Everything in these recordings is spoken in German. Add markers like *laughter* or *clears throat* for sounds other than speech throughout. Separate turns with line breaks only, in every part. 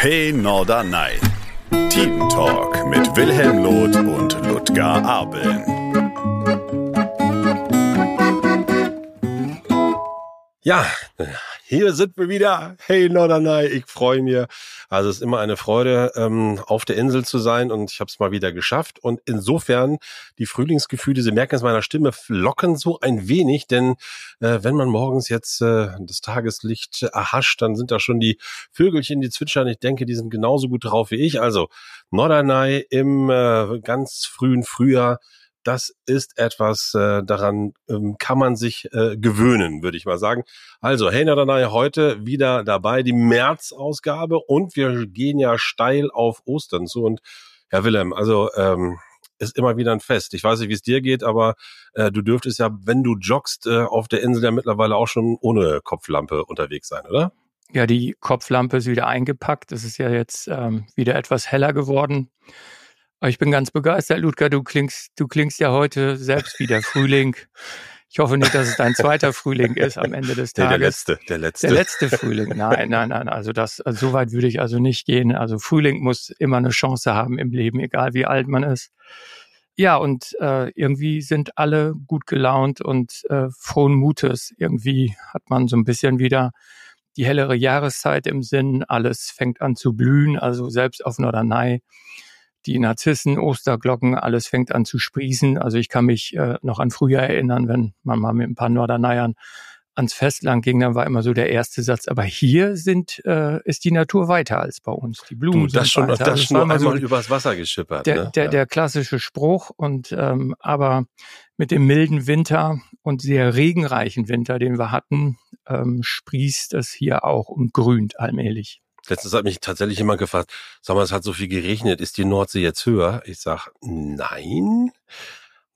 Hey Norderney. Team Talk mit Wilhelm Loth und Ludger Abeln.
Ja, hier sind wir wieder. Hey Norderney, ich freue mich. Also es ist immer eine Freude, ähm, auf der Insel zu sein und ich habe es mal wieder geschafft. Und insofern, die Frühlingsgefühle, Sie merken es meiner Stimme, locken so ein wenig, denn äh, wenn man morgens jetzt äh, das Tageslicht erhascht, dann sind da schon die Vögelchen, die zwitschern. Ich denke, die sind genauso gut drauf wie ich. Also Norderney im äh, ganz frühen Frühjahr das ist etwas, äh, daran ähm, kann man sich äh, gewöhnen, würde ich mal sagen. Also, hey Nadanai, heute wieder dabei, die März-Ausgabe und wir gehen ja steil auf Ostern zu. Und Herr Willem, also ähm, ist immer wieder ein Fest. Ich weiß nicht, wie es dir geht, aber äh, du dürftest ja, wenn du joggst, äh, auf der Insel ja mittlerweile auch schon ohne Kopflampe unterwegs sein, oder?
Ja, die Kopflampe ist wieder eingepackt. Es ist ja jetzt ähm, wieder etwas heller geworden. Aber ich bin ganz begeistert, Ludger. Du klingst, du klingst ja heute selbst wieder Frühling. Ich hoffe nicht, dass es dein zweiter Frühling ist am Ende des Tages. *laughs*
Nee, der letzte, der letzte.
Der letzte Frühling. Nein, nein, nein. Also das, also so weit würde ich also nicht gehen. Also Frühling muss immer eine Chance haben im Leben, egal wie alt man ist. Ja, und äh, irgendwie sind alle gut gelaunt und äh, frohen Mutes. Irgendwie hat man so ein bisschen wieder die hellere Jahreszeit im Sinn. Alles fängt an zu blühen. Also selbst auf Norderney die Narzissen, Osterglocken, alles fängt an zu sprießen. Also ich kann mich äh, noch an früher erinnern, wenn man mal mit ein paar Norderneiern ans Festland ging, dann war immer so der erste Satz. Aber hier sind äh, ist die Natur weiter als bei uns. Die Blumen du,
das
sind
schon,
weiter.
Das schon einmal
so
übers Wasser geschippert.
Der,
ne?
der,
ja.
der klassische Spruch und ähm, aber mit dem milden Winter und sehr regenreichen Winter, den wir hatten, ähm, sprießt es hier auch und grünt allmählich.
Letztens hat mich tatsächlich jemand gefragt, sag mal, es hat so viel geregnet, ist die Nordsee jetzt höher? Ich sag, nein.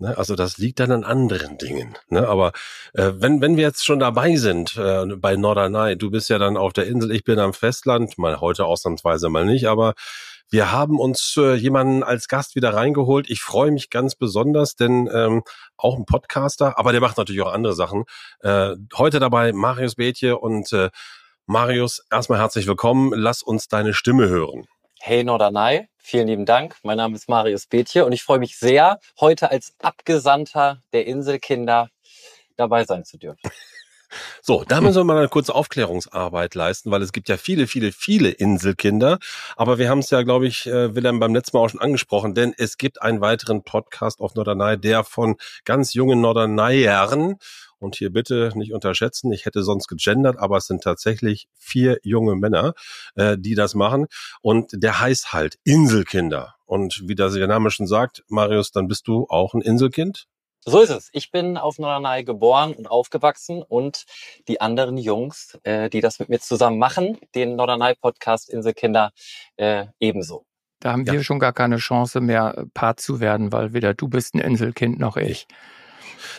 Ne, also das liegt dann an anderen Dingen. Ne? Aber äh, wenn, wenn wir jetzt schon dabei sind äh, bei Norderney, du bist ja dann auf der Insel, ich bin am Festland, mal heute ausnahmsweise mal nicht, aber wir haben uns äh, jemanden als Gast wieder reingeholt. Ich freue mich ganz besonders, denn ähm, auch ein Podcaster, aber der macht natürlich auch andere Sachen. Äh, heute dabei Marius Bethje und äh, Marius, erstmal herzlich willkommen. Lass uns deine Stimme hören.
Hey Norderney, vielen lieben Dank. Mein Name ist Marius Bethje und ich freue mich sehr, heute als Abgesandter der Inselkinder dabei sein zu dürfen. *laughs*
So, da müssen wir mal eine kurze Aufklärungsarbeit leisten, weil es gibt ja viele, viele, viele Inselkinder. Aber wir haben es ja, glaube ich, äh, Willem beim letzten Mal auch schon angesprochen, denn es gibt einen weiteren Podcast auf Norderney, der von ganz jungen Norderneyern und hier bitte nicht unterschätzen, ich hätte sonst gegendert, aber es sind tatsächlich vier junge Männer, äh, die das machen. Und der heißt halt Inselkinder. Und wie das der Name schon sagt, Marius, dann bist du auch ein Inselkind?
So ist es. Ich bin auf Norderney geboren und aufgewachsen und die anderen Jungs, äh, die das mit mir zusammen machen, den Norderney-Podcast Inselkinder, äh, ebenso.
Da haben ja. wir schon gar keine Chance mehr, Part zu werden, weil weder du bist ein Inselkind noch ich.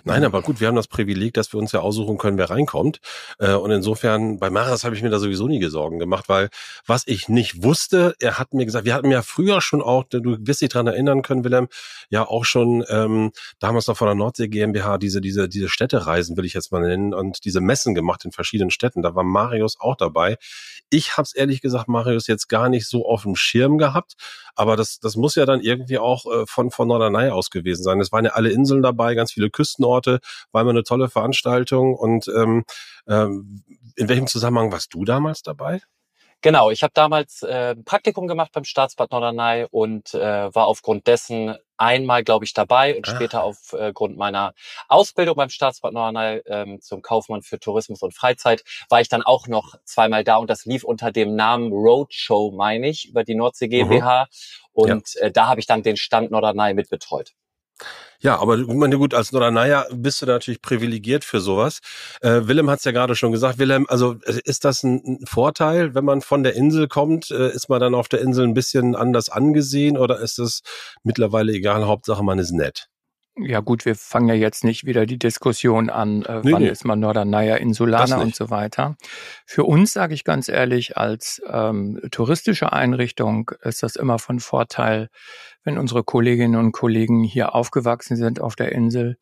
Nein, aber gut, wir haben das Privileg, dass wir uns ja aussuchen können, wer reinkommt. Äh, und insofern, bei Maras habe ich mir da sowieso nie Sorgen gemacht, weil was ich nicht wusste, er hat mir gesagt, wir hatten ja früher schon auch, du wirst dich dran erinnern können, Willem, ja auch schon ähm, damals noch von der Nordsee GmbH diese, diese, diese Städtereisen, will ich jetzt mal nennen, und diese Messen gemacht in verschiedenen Städten. Da war Marius auch dabei. Ich habe es ehrlich gesagt, Marius, jetzt gar nicht so auf dem Schirm gehabt, aber das, das muss ja dann irgendwie auch äh, von, von Norderney aus gewesen sein. Es waren ja alle Inseln dabei, ganz viele Küstenorte, war immer eine tolle Veranstaltung. Und ähm, ähm, in welchem Zusammenhang warst du damals dabei?
Genau, ich habe damals äh, ein Praktikum gemacht beim Staatsbad Norderney und äh, war aufgrund dessen einmal, glaube ich, dabei und ah. später aufgrund äh, meiner Ausbildung beim Staatsbad Norderney ähm, zum Kaufmann für Tourismus und Freizeit war ich dann auch noch zweimal da und das lief unter dem Namen Roadshow, meine ich, über die Nordsee GmbH. Mhm. Und ja. äh, da habe ich dann den Stand Norderney mitbetreut.
Ja, aber ich meine, gut, als Norderneier bist du natürlich privilegiert für sowas. Äh, Willem hat es ja gerade schon gesagt. Willem, also äh, ist das ein, ein, Vorteil, wenn man von der Insel kommt? Äh, ist man dann auf der Insel ein bisschen anders angesehen oder ist es mittlerweile egal? Hauptsache, man ist nett.
Ja gut, wir fangen ja jetzt nicht wieder die Diskussion an, äh, nee, wann nee. ist man Norderneier, Insulaner und so weiter. Für uns, sage ich ganz ehrlich, als ähm, touristische Einrichtung ist das immer von Vorteil, wenn unsere Kolleginnen und Kollegen hier aufgewachsen sind auf der Insel,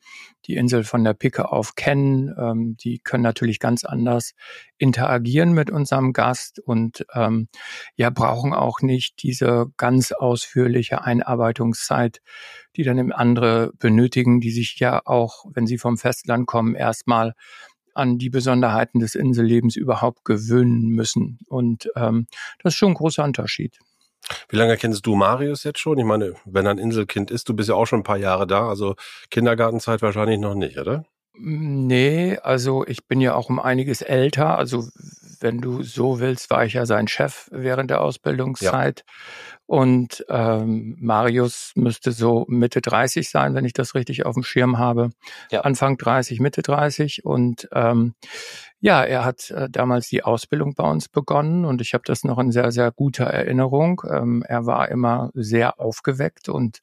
die Insel von der Picke auf kennen. Ähm, die können natürlich ganz anders interagieren mit unserem Gast und ähm, ja, brauchen auch nicht diese ganz ausführliche Einarbeitungszeit, die dann andere benötigen, die sich ja auch, wenn sie vom Festland kommen, erstmal an die Besonderheiten des Insellebens überhaupt gewöhnen müssen. Und ähm, das ist schon ein großer Unterschied.
Wie lange kennst du Marius jetzt schon? Ich meine, wenn er ein Inselkind ist, du bist ja auch schon ein paar Jahre da, also Kindergartenzeit wahrscheinlich noch nicht, oder?
Nee, also ich bin ja auch um einiges älter. Also wenn du so willst, war ich ja sein Chef während der Ausbildungszeit. Ja. Und ähm, Marius müsste so Mitte 30 sein, wenn ich das richtig auf dem Schirm habe. Ja. Anfang 30, Mitte 30. Und ähm, ja, er hat äh, damals die Ausbildung bei uns begonnen und ich habe das noch in sehr, sehr guter Erinnerung. Ähm, er war immer sehr aufgeweckt und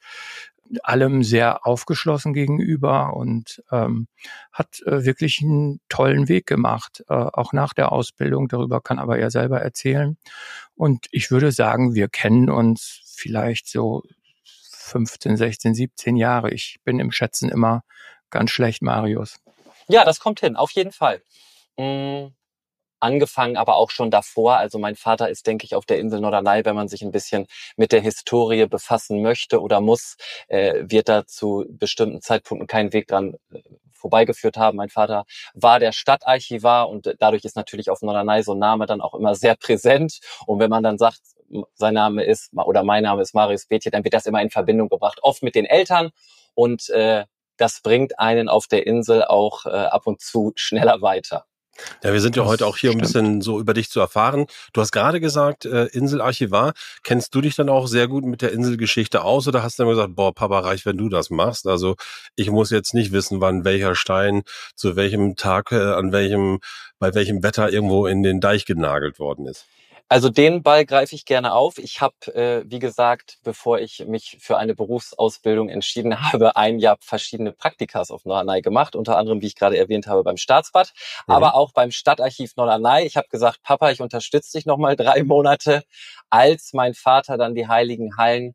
allem sehr aufgeschlossen gegenüber und ähm, hat äh, wirklich einen tollen Weg gemacht, äh, auch nach der Ausbildung. Darüber kann aber er selber erzählen. Und ich würde sagen, wir kennen uns vielleicht so 15, 16, 17 Jahre. Ich bin im Schätzen immer ganz schlecht, Marius.
Ja, das kommt hin, auf jeden Fall. Mhm angefangen, aber auch schon davor. Also mein Vater ist, denke ich, auf der Insel Norderney, wenn man sich ein bisschen mit der Historie befassen möchte oder muss, äh, wird da zu bestimmten Zeitpunkten kein Weg dran äh, vorbeigeführt haben. Mein Vater war der Stadtarchivar und dadurch ist natürlich auf Norderney so ein Name dann auch immer sehr präsent. Und wenn man dann sagt, sein Name ist oder mein Name ist Marius Betje, dann wird das immer in Verbindung gebracht, oft mit den Eltern und äh, das bringt einen auf der Insel auch äh, ab und zu schneller weiter.
Ja, wir sind ja das heute auch hier, um ein bisschen so über dich zu erfahren. Du hast gerade gesagt, äh, Inselarchivar. Kennst du dich dann auch sehr gut mit der Inselgeschichte aus oder hast du dann gesagt, boah, Papa, reich, wenn du das machst? Also ich muss jetzt nicht wissen, wann welcher Stein zu welchem Tag, äh, an welchem, bei welchem Wetter irgendwo in den Deich genagelt worden ist.
Also den Ball greife ich gerne auf. Ich habe, äh, wie gesagt, bevor ich mich für eine Berufsausbildung entschieden *laughs* habe, ein Jahr verschiedene Praktikas auf Norderney gemacht, unter anderem, wie ich gerade erwähnt habe, beim Staatsbad, mhm. aber auch beim Stadtarchiv Norderney. Ich habe gesagt, Papa, ich unterstütze dich noch mal drei Monate. Als mein Vater dann die Heiligen Hallen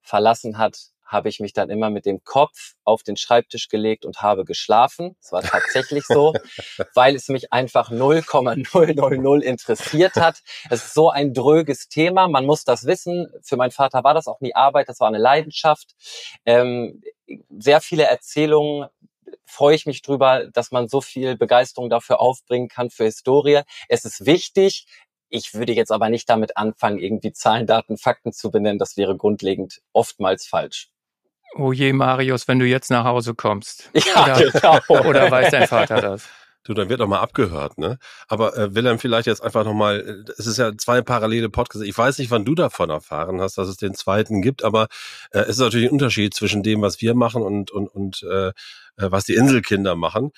verlassen hat, habe ich mich dann immer mit dem Kopf auf den Schreibtisch gelegt und habe geschlafen. Es war tatsächlich so, *laughs* weil es mich einfach 0,000 interessiert hat. Es ist so ein dröges Thema. Man muss das wissen. Für meinen Vater war das auch nie Arbeit. Das war eine Leidenschaft. Ähm, sehr viele Erzählungen freue ich mich drüber, dass man so viel Begeisterung dafür aufbringen kann für Historie. Es ist wichtig. Ich würde jetzt aber nicht damit anfangen, irgendwie Zahlen, Daten, Fakten zu benennen. Das wäre grundlegend oftmals falsch.
Oh je, Marius, wenn du jetzt nach Hause kommst.
Ja, oder, *laughs* genau.
oder weiß dein Vater das?
Du, dann wird doch mal abgehört, ne? Aber äh, Wilhelm, vielleicht jetzt einfach nochmal, äh, es ist ja zwei parallele Podcasts. Ich weiß nicht, wann du davon erfahren hast, dass es den zweiten gibt, aber äh, es ist natürlich ein Unterschied zwischen dem, was wir machen und, und, und äh, äh was die Inselkinder machen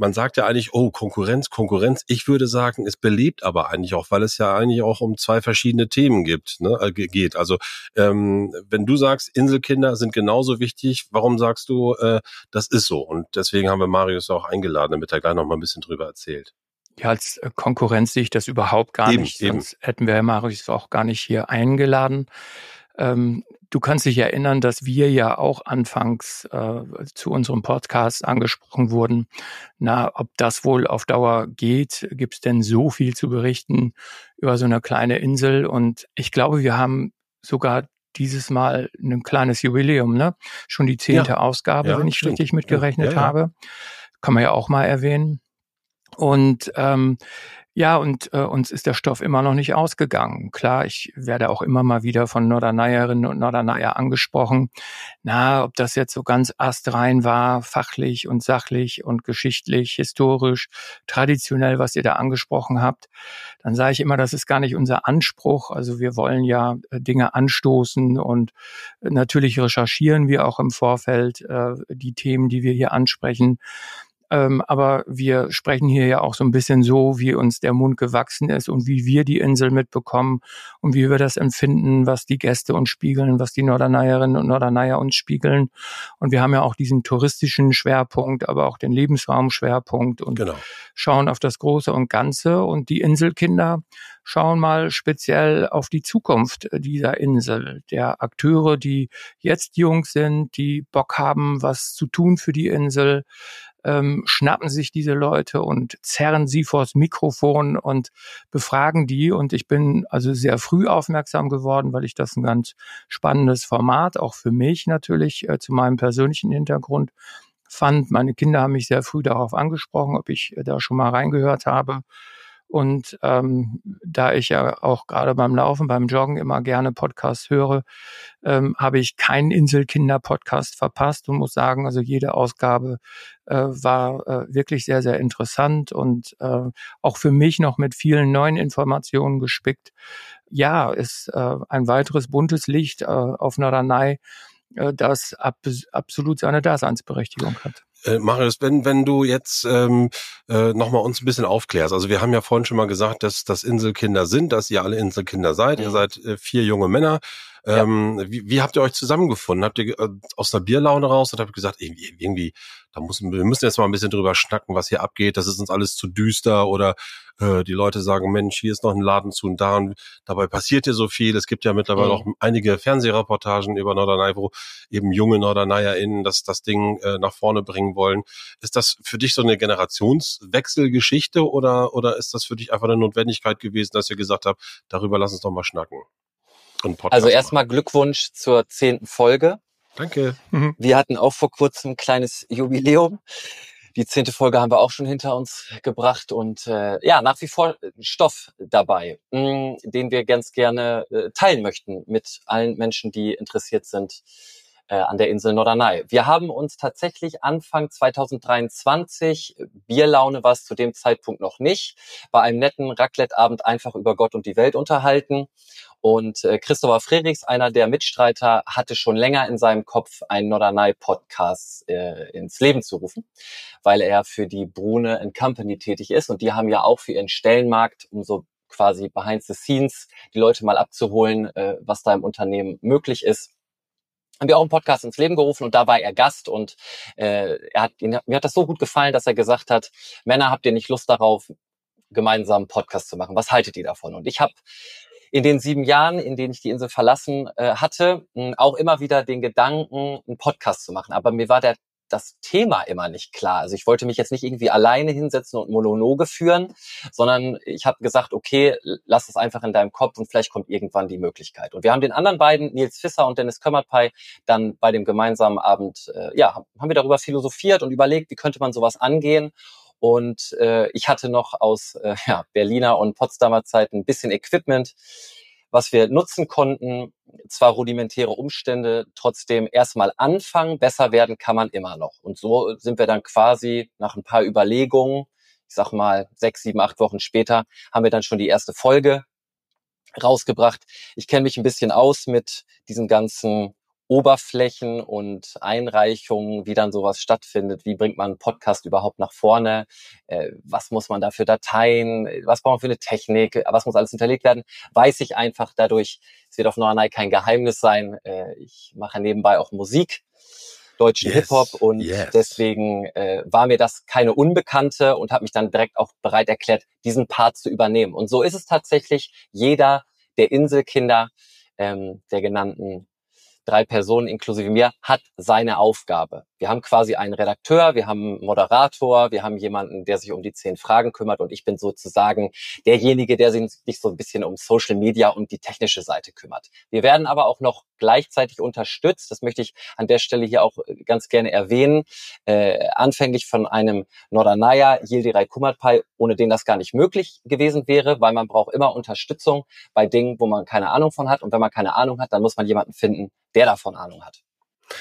man sagt ja eigentlich, oh, Konkurrenz, Konkurrenz. Ich würde sagen, es belebt aber eigentlich auch, weil es ja eigentlich auch um zwei verschiedene Themen gibt, ne, äh, geht. Also ähm, wenn du sagst, Inselkinder sind genauso wichtig, warum sagst du, äh, das ist so? Und deswegen haben wir Marius auch eingeladen, damit er gleich noch mal ein bisschen drüber erzählt.
Ja, als äh, Konkurrenz sehe ich das überhaupt gar eben, nicht. Sonst eben. hätten wir Marius auch gar nicht hier eingeladen. Ähm, Du kannst dich erinnern, dass wir ja auch anfangs äh, zu unserem Podcast angesprochen wurden. Na, ob das wohl auf Dauer geht? Gibt es denn so viel zu berichten über so eine kleine Insel? Und ich glaube, wir haben sogar dieses Mal ein kleines Jubiläum, ne? Schon die zehnte ja. Ausgabe, ja, wenn ich stimmt. richtig mitgerechnet ja, habe. Kann man ja auch mal erwähnen. Und ähm, ja, und äh, uns ist der Stoff immer noch nicht ausgegangen. Klar, ich werde auch immer mal wieder von Norderneierinnen und Norderneier angesprochen. Na, ob das jetzt so ganz astrein war, fachlich und sachlich und geschichtlich, historisch, traditionell, was ihr da angesprochen habt, dann sage ich immer, das ist gar nicht unser Anspruch. Also wir wollen ja äh, Dinge anstoßen und natürlich recherchieren wir auch im Vorfeld äh, die Themen, die wir hier ansprechen. Ähm, aber wir sprechen hier ja auch so ein bisschen so, wie uns der Mund gewachsen ist und wie wir die Insel mitbekommen und wie wir das empfinden, was die Gäste uns spiegeln, was die Norderneierinnen und Norderneier uns spiegeln. Und wir haben ja auch diesen touristischen Schwerpunkt, aber auch den Lebensraumschwerpunkt und genau. schauen auf das Große und Ganze. Und die Inselkinder schauen mal speziell auf die Zukunft dieser Insel, der Akteure, die jetzt jung sind, die Bock haben, was zu tun für die Insel, ähm, schnappen sich diese Leute und zerren sie vors Mikrofon und befragen die. Und ich bin also sehr früh aufmerksam geworden, weil ich das ein ganz spannendes Format, auch für mich natürlich, äh, zu meinem persönlichen Hintergrund fand. Meine Kinder haben mich sehr früh darauf angesprochen, ob ich äh, da schon mal reingehört habe. Und ähm, da ich ja auch gerade beim Laufen, beim Joggen immer gerne Podcasts höre, ähm, habe ich keinen Inselkinder-Podcast verpasst und muss sagen, also jede Ausgabe äh, war äh, wirklich sehr, sehr interessant und äh, auch für mich noch mit vielen neuen Informationen gespickt. Ja, ist äh, ein weiteres buntes Licht äh, auf Norderney, äh, das ab, absolut seine Daseinsberechtigung hat.
Äh, Marius, wenn, wenn du jetzt ähm, äh, nochmal uns ein bisschen aufklärst. Also wir haben ja vorhin schon mal gesagt, dass das Inselkinder sind, dass ihr alle Inselkinder seid. Mhm. Ihr seid äh, vier junge Männer. Ähm, ja. wie, wie habt ihr euch zusammengefunden? Habt ihr äh, aus einer Bierlaune raus oder habt gesagt, irgendwie, irgendwie, da müssen wir müssen jetzt mal ein bisschen drüber schnacken, was hier abgeht. Das ist uns alles zu düster oder äh, die Leute sagen, Mensch, hier ist noch ein Laden zu und da und dabei passiert hier so viel. Es gibt ja mittlerweile mhm. auch einige Fernsehreportagen über Norderney, wo eben junge NorderneyerInnen das, das Ding äh, nach vorne bringen wollen. Ist das für dich so eine Generationswechselgeschichte oder, oder ist das für dich einfach eine Notwendigkeit gewesen, dass ihr gesagt habt, darüber lass uns doch mal schnacken?
Also erstmal Glückwunsch zur zehnten Folge.
Danke.
Mhm. Wir hatten auch vor kurzem ein kleines Jubiläum. Die zehnte Folge haben wir auch schon hinter uns gebracht und äh, ja, nach wie vor Stoff dabei, mh, mm, den wir ganz gerne äh, teilen möchten mit allen Menschen, die interessiert sind äh, an der Insel Norderney. Wir haben uns tatsächlich Anfang 2023, Bierlaune war es zu dem Zeitpunkt noch nicht, bei einem netten Raclette-Abend einfach über Gott und die Welt unterhalten. Und äh, Christopher Frerichs, einer der Mitstreiter, hatte schon länger in seinem Kopf einen Norderney-Podcast äh, ins Leben zu rufen, weil er für die Brune Company tätig ist. Und die haben ja auch für ihren Stellenmarkt, um so quasi behind the scenes die Leute mal abzuholen, äh, was da im Unternehmen möglich ist, haben wir auch einen Podcast ins Leben gerufen und da war er Gast und äh, er hat, ihn, mir hat das so gut gefallen, dass er gesagt hat, Männer, habt ihr nicht Lust darauf, gemeinsam einen Podcast zu machen? Was haltet ihr davon? Und ich habe in den sieben Jahren, in denen ich die Insel verlassen äh, hatte, auch immer wieder den Gedanken, einen Podcast zu machen. Aber mir war der das Thema immer nicht klar. Also ich wollte mich jetzt nicht irgendwie alleine hinsetzen und Monologe führen, sondern ich habe gesagt, okay, lass es einfach in deinem Kopf und vielleicht kommt irgendwann die Möglichkeit. Und wir haben den anderen beiden, Nils Fisser und Dennis Kömmerpei, dann bei dem gemeinsamen Abend, äh, ja, haben wir darüber philosophiert und überlegt, wie könnte man sowas angehen. Und äh, ich hatte noch aus äh, ja, Berliner und Potsdamer Zeiten ein bisschen Equipment was wir nutzen konnten. Zwar rudimentäre Umstände, trotzdem erstmal anfangen, besser werden kann man immer noch. Und so sind wir dann quasi nach ein paar Überlegungen, ich sag mal sechs, sieben, acht Wochen später, haben wir dann schon die erste Folge rausgebracht. Ich kenne mich ein bisschen aus mit diesen ganzen Oberflächen und Einreichungen, wie dann sowas stattfindet. Wie bringt man einen Podcast überhaupt nach vorne? Äh, was muss man da für Dateien? Was braucht man für eine Technik? Was muss alles hinterlegt werden? Weiß ich einfach dadurch. Es wird auf Noranai kein Geheimnis sein. Äh, ich mache nebenbei auch Musik deutschen yes, Hip-Hop und yes. deswegen äh, war mir das keine Unbekannte und habe mich dann direkt auch bereit erklärt, diesen Part zu übernehmen. Und so ist es tatsächlich. Jeder der Inselkinder ähm, der genannten drei Personen inklusive mir, hat seine Aufgabe. Wir haben quasi einen Redakteur, wir haben einen Moderator, wir haben jemanden, der sich um die zehn Fragen kümmert und ich bin sozusagen derjenige, der sich so ein bisschen um Social Media und die technische Seite kümmert. Wir werden aber auch noch gleichzeitig unterstützt, das möchte ich an der Stelle hier auch äh, ganz gerne erwähnen, äh, anfänglich von einem Nordernaya Yildiray Kumatpai, ohne den das gar nicht möglich gewesen wäre, weil man braucht immer Unterstützung bei Dingen, wo man keine Ahnung von hat und wenn man keine Ahnung hat, dann muss man jemanden finden, der davon Ahnung hat.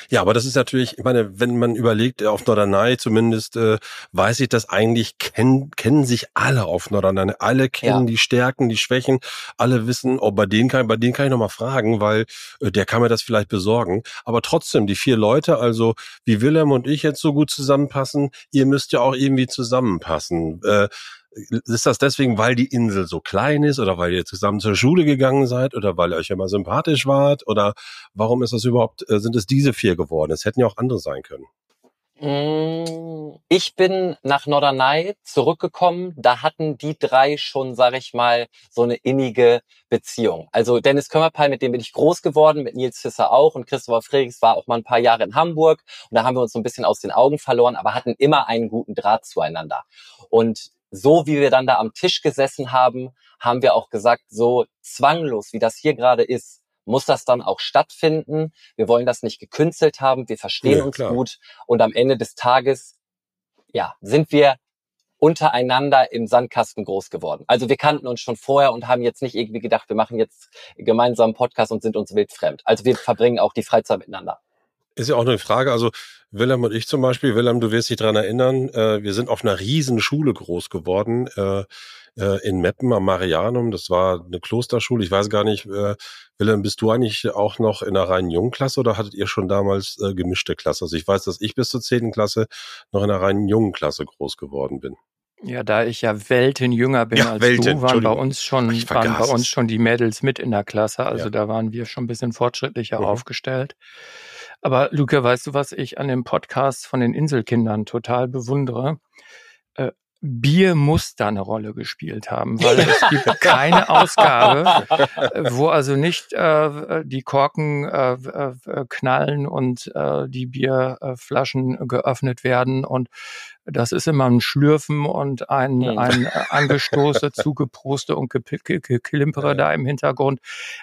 Ja, aber das ist natürlich, ich meine, wenn man überlegt, auf Norderney zumindest, äh, weiß ich, dass eigentlich kennen, kennen sich alle auf Norderney. Alle kennen ja. die Stärken, die Schwächen. Alle wissen, oh, bei denen kann, bei denen kann ich nochmal fragen, weil äh, der kann mir das vielleicht besorgen. Aber trotzdem, die vier Leute, also wie Willem und ich jetzt so gut zusammenpassen, ihr müsst ja auch irgendwie zusammenpassen. Äh, ist das deswegen, weil die Insel so klein ist oder weil ihr zusammen zur Schule gegangen seid oder weil ihr euch immer sympathisch wart oder warum ist das überhaupt, äh, sind es diese vier geworden? Es hätten ja auch andere sein können.
Mm, ich bin nach Norderney zurückgekommen. Da hatten die drei schon, sag ich mal, so eine innige Beziehung. Also Dennis Kömmerpeil, mit dem bin ich groß geworden, mit Nils Fisser auch und Christopher Frerichs war auch mal ein paar Jahre in Hamburg und da haben wir uns so ein bisschen aus den Augen verloren, aber hatten immer einen guten Draht zueinander. Und so wie wir dann da am Tisch gesessen haben, haben wir auch gesagt, so zwanglos, wie das hier gerade ist, muss das dann auch stattfinden. Wir wollen das nicht gekünstelt haben, wir verstehen ja, uns klar. gut und am Ende des Tages, ja, sind wir untereinander im Sandkasten groß geworden. Also wir kannten uns schon vorher und haben jetzt nicht irgendwie gedacht, wir machen jetzt gemeinsam einen Podcast und sind uns wildfremd. Also wir verbringen auch die Freizeit miteinander.
Ist ja auch eine Frage. Also Willem und ich zum Beispiel, Willem, du wirst dich dran erinnern, äh, wir sind auf einer riesen Schule groß geworden äh, äh, in Meppen am Marianum. Das war eine Klosterschule. Ich weiß gar nicht, äh, Willem, bist du eigentlich auch noch in einer reinen Jungklasse oder hattet ihr schon damals äh, gemischte Klasse? Also ich weiß, dass ich bis zur zehnten Klasse noch in einer reinen jungen Klasse groß geworden bin.
Ja, da ich ja Welten jünger bin ja, als Welten, du, waren bei uns schon waren bei uns schon die Mädels mit in der Klasse. Also ja. da waren wir schon ein bisschen fortschrittlicher mhm. aufgestellt. Aber Luca, weißt du, was ich an dem Podcast von den Inselkindern total bewundere? Äh, Bier muss da eine Rolle gespielt haben, weil es gibt keine Ausgabe, wo also nicht äh, die Korken äh, äh, knallen und äh, die Bierflaschen geöffnet werden und das ist immer ein Schlürfen und ein, hm. ein äh, Angestoße, *laughs* Zugeproste und Geklimpere da im Hintergrund.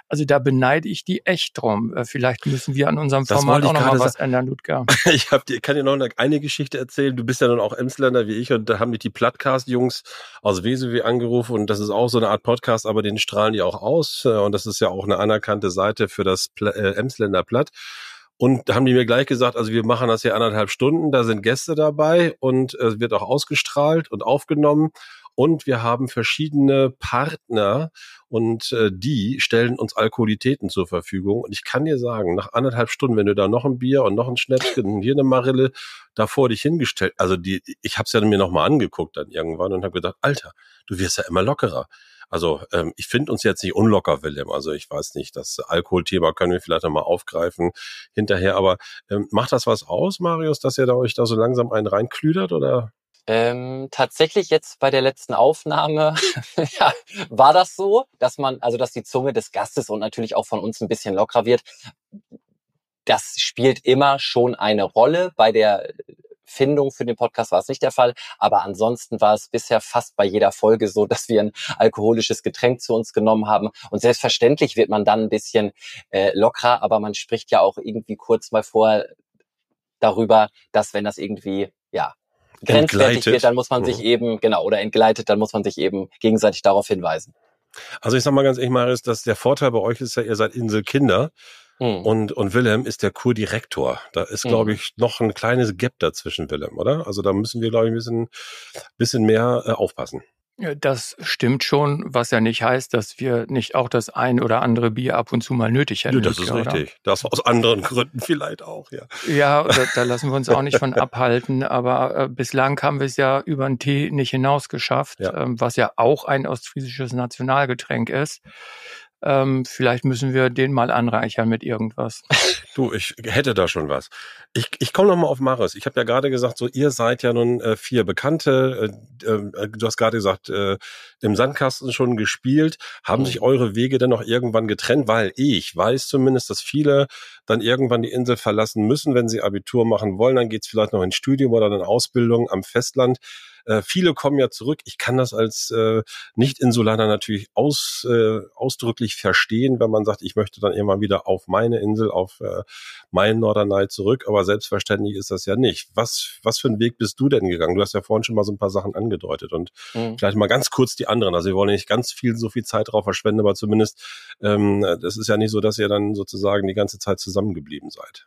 Also da beneide ich die echt drum. Äh, vielleicht müssen wir an unserem das Format auch noch mal was ändern, Ludger. *laughs*
ich hab, dir, kann dir noch eine, Geschichte erzählen. Du bist ja dann auch Emsländer wie ich und da haben mich die Plattcast-Jungs aus Wesewe angerufen und das ist auch so eine Art Podcast, aber den strahlen die auch aus äh, und das ist ja auch eine anerkannte Seite für das Pl äh, Emsländer Platt. Und da haben die mir gleich gesagt, also wir machen das hier anderthalb Stunden, da sind Gäste dabei und es äh, wird auch ausgestrahlt und aufgenommen. Und wir haben verschiedene Partner und äh, die stellen uns Alkoholitäten zur Verfügung. Und ich kann dir sagen, nach anderthalb Stunden, wenn du da noch ein Bier und noch ein Schnäppchen und hier eine Marille da vor dich hingestellt, also die, ich habe es ja mir nochmal angeguckt dann irgendwann und habe gedacht, Alter, du wirst ja immer lockerer. Also ähm, ich finde uns jetzt nicht unlocker, Willem. Also ich weiß nicht, das Alkoholthema können wir vielleicht nochmal aufgreifen hinterher. Aber ähm, macht das was aus, Marius, dass ihr da euch da so langsam einen reinklüdert oder?
Ähm, tatsächlich jetzt bei der letzten Aufnahme *laughs* ja, war das so, dass man, also dass die Zunge des Gastes und natürlich auch von uns ein bisschen lockerer wird. Das spielt immer schon eine Rolle bei der Findung für den Podcast war es nicht der Fall, aber ansonsten war es bisher fast bei jeder Folge so, *laughs* dass wir ein alkoholisches Getränk zu uns genommen haben. Und selbstverständlich wird man dann ein bisschen äh, lockerer, aber man spricht ja auch irgendwie kurz mal vor darüber, dass wenn das irgendwie, ja, grenzwertig wird, dann muss man sich mhm. eben, genau, oder entgleitet, dann muss man sich eben gegenseitig darauf hinweisen.
Also ich sag mal ganz ehrlich, Marius, dass der Vorteil bei euch ist ja, ihr seid Inselkinder. Mhm. Und, und Wilhelm ist der Kurdirektor. Da ist, mhm. glaube ich, noch ein kleines Gap dazwischen, Wilhelm, oder? Also da müssen wir, glaube ich, ein bisschen, bisschen mehr äh, aufpassen.
Das stimmt schon, was ja nicht heißt, dass wir nicht auch das ein oder andere Bier ab und zu mal nötig hätten.
Ja, das ist oder? richtig. Das aus anderen *laughs* Gründen vielleicht auch, ja.
Ja, da, da lassen wir uns auch nicht von *laughs* abhalten. Aber äh, bislang haben wir es ja über den Tee nicht hinaus geschafft, ja. ähm, was ja auch ein ostfriesisches Nationalgetränk ist. Ähm, vielleicht müssen wir den mal anreichern mit irgendwas. *laughs*
Du, ich hätte da schon was. Ich, ich komme noch mal auf Maris. Ich habe ja gerade gesagt, so ihr seid ja nun äh, vier Bekannte. Äh, äh, du hast gerade gesagt, äh, im Sandkasten schon gespielt. Haben mhm. sich eure Wege dann noch irgendwann getrennt? Weil ich weiß zumindest, dass viele dann irgendwann die Insel verlassen müssen, wenn sie Abitur machen wollen. Dann geht's vielleicht noch ins Studium oder in Ausbildung am Festland. Äh, viele kommen ja zurück. Ich kann das als äh, Nicht-Insulaner natürlich aus, äh, ausdrücklich verstehen, wenn man sagt, ich möchte dann immer wieder auf meine Insel, auf äh, meinen Norderney zurück. Aber selbstverständlich ist das ja nicht. Was, was für einen Weg bist du denn gegangen? Du hast ja vorhin schon mal so ein paar Sachen angedeutet und mhm. vielleicht mal ganz kurz die anderen. Also wir wollen nicht ganz viel, so viel Zeit drauf verschwenden, aber zumindest, ähm, das ist ja nicht so, dass ihr dann sozusagen die ganze Zeit zusammengeblieben seid.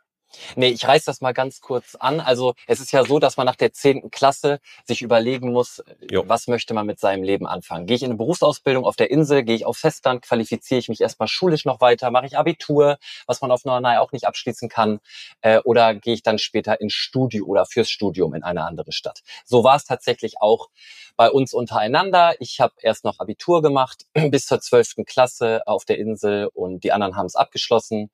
Nee, ich reiß das mal ganz kurz an. Also es ist ja so, dass man nach der zehnten Klasse sich überlegen muss,
Jo.
was möchte man mit seinem Leben anfangen. Gehe ich in eine Berufsausbildung auf der Insel, gehe ich auf Festland, qualifiziere ich mich erstmal schulisch noch weiter, mache ich Abitur, was man auf Norderney auch nicht abschließen kann, äh, oder gehe ich dann später ins Studio oder fürs Studium in eine andere Stadt. So war es tatsächlich auch bei uns untereinander. Ich habe erst noch Abitur gemacht *clears throat* bis zur zwölften Klasse auf der Insel und die anderen haben es abgeschlossen.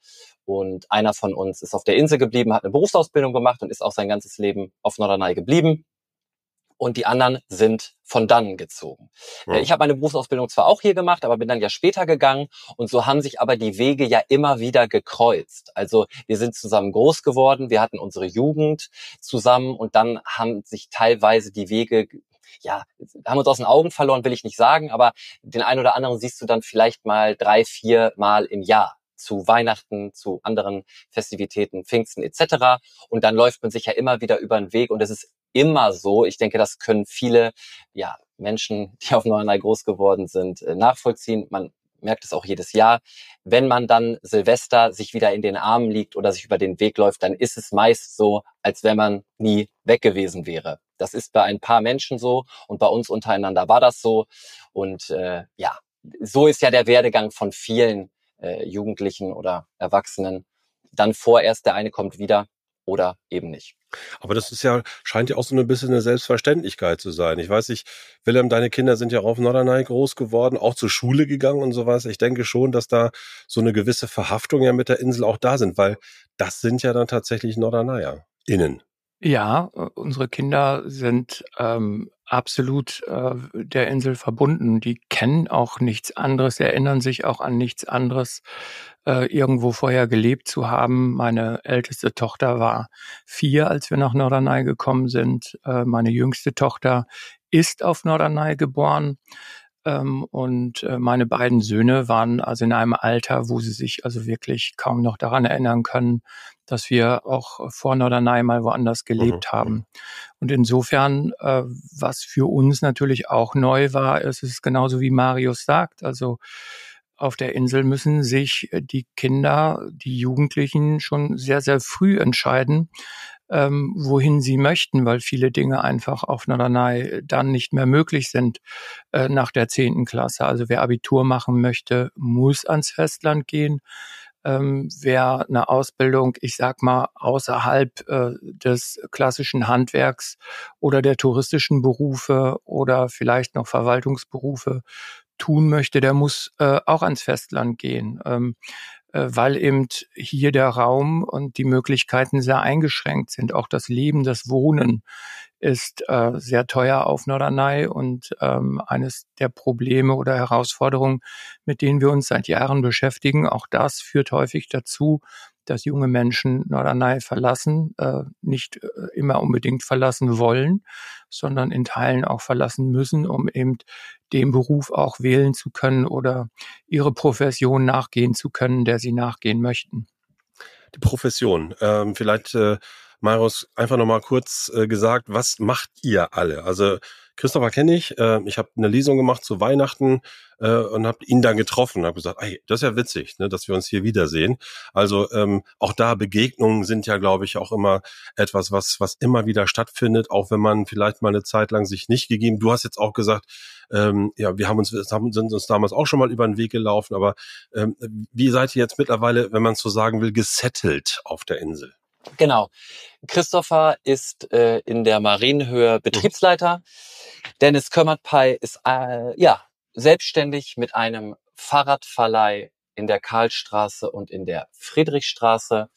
Und einer von uns ist auf der Insel geblieben, hat eine Berufsausbildung gemacht und ist auch sein ganzes Leben auf Norderney geblieben. Und die anderen sind von dannen gezogen.
Ja.
Äh, Ich habe meine Berufsausbildung zwar auch hier gemacht, aber bin dann ja später gegangen. Und so haben sich aber die Wege ja immer wieder gekreuzt. Also wir sind zusammen groß geworden, wir hatten unsere Jugend zusammen und dann haben sich teilweise die Wege ja, haben uns aus den Augen verloren, will ich nicht sagen, aber den einen oder anderen siehst du dann vielleicht mal drei, vier Mal im Jahr zu Weihnachten, zu anderen Festivitäten, Pfingsten etc. Und dann läuft man sich ja immer wieder über den Weg und es ist immer so. Ich denke, das können viele ja, Menschen, *laughs* die auf Norderney groß geworden sind, äh, nachvollziehen. Man merkt es auch jedes Jahr. Wenn man dann Silvester sich wieder in den Armen liegt oder sich über den Weg läuft, dann ist es meist so, als wenn man nie weg gewesen wäre. Das ist bei ein paar Menschen so und bei uns untereinander war das so. Und äh, ja, so ist ja der Werdegang von vielen äh, Jugendlichen oder Erwachsenen. Dann vorerst, der eine kommt wieder oder eben nicht.
Aber das ist ja, scheint ja auch so ein bisschen eine Selbstverständlichkeit zu sein. Ich weiß nicht, Willem, deine Kinder sind ja auch auf Norderney groß geworden, auch zur Schule gegangen und sowas. Ich denke schon, dass da so eine gewisse Verhaftung ja mit der Insel auch da sind, weil das sind ja dann tatsächlich Norderneyer. Innen.
Ja, äh, unsere Kinder sind ähm, absolut äh, der Insel verbunden. Die kennen auch nichts anderes, erinnern sich auch an nichts anderes, äh, irgendwo vorher gelebt zu haben. Meine älteste Tochter war vier, als wir nach Norderney gekommen sind. Äh, meine jüngste Tochter ist auf Norderney geboren. Ähm, und äh, meine beiden Söhne waren also in einem Alter, wo sie sich also wirklich kaum noch daran erinnern können, dass wir auch vor Norderney mal woanders gelebt
Mhm.
haben. Und insofern, äh, was für uns natürlich auch neu war, ist es genauso wie Marius sagt. Also auf der Insel müssen sich äh, die Kinder, die Jugendlichen schon sehr, sehr früh entscheiden, ähm, wohin sie möchten, weil viele Dinge einfach auf Norderney dann nicht mehr möglich sind äh, nach der zehnten Klasse. Also wer Abitur machen möchte, muss ans Festland gehen. Ähm, wer eine Ausbildung, ich sag mal, außerhalb äh, des klassischen Handwerks oder der touristischen Berufe oder vielleicht noch Verwaltungsberufe tun möchte, der muss äh, auch ans Festland gehen. Ähm, äh, weil eben hier der Raum und die Möglichkeiten sehr eingeschränkt sind. Auch das Leben, das Wohnen ist äh, sehr teuer auf Norderney und ähm, eines der Probleme oder Herausforderungen, mit denen wir uns seit Jahren beschäftigen. Auch das führt häufig dazu, dass junge Menschen Norderney verlassen, äh, nicht äh, immer unbedingt verlassen wollen, sondern in Teilen auch verlassen müssen, um eben den Beruf auch wählen zu können oder ihre Profession nachgehen zu können, der sie nachgehen möchten.
Die Profession. Ähm, vielleicht, äh, Marius, einfach nochmal kurz äh, gesagt, was macht ihr alle? Also Christopher kenne ich. Äh, ich habe eine Lesung gemacht zu Weihnachten äh, und habe ihn dann getroffen und habe gesagt, ey, das ist ja witzig, ne, dass wir uns hier wiedersehen. Also ähm, auch da Begegnungen sind ja, glaube ich, auch immer etwas, was was immer wieder stattfindet, auch wenn man vielleicht mal eine Zeit lang sich nicht gegeben. Du hast jetzt auch gesagt, ähm, ja, wir haben uns haben, sind uns damals auch schon mal über den Weg gelaufen, aber ähm, wie seid ihr jetzt mittlerweile, wenn man so sagen will, gesettelt auf der Insel?
Genau. Christopher ist äh, in der Marienhöhe Betriebsleiter. Dennis Kömmertpei ist äh, ja selbstständig mit einem Fahrradverleih in der Karlstraße und in der Friedrichstraße.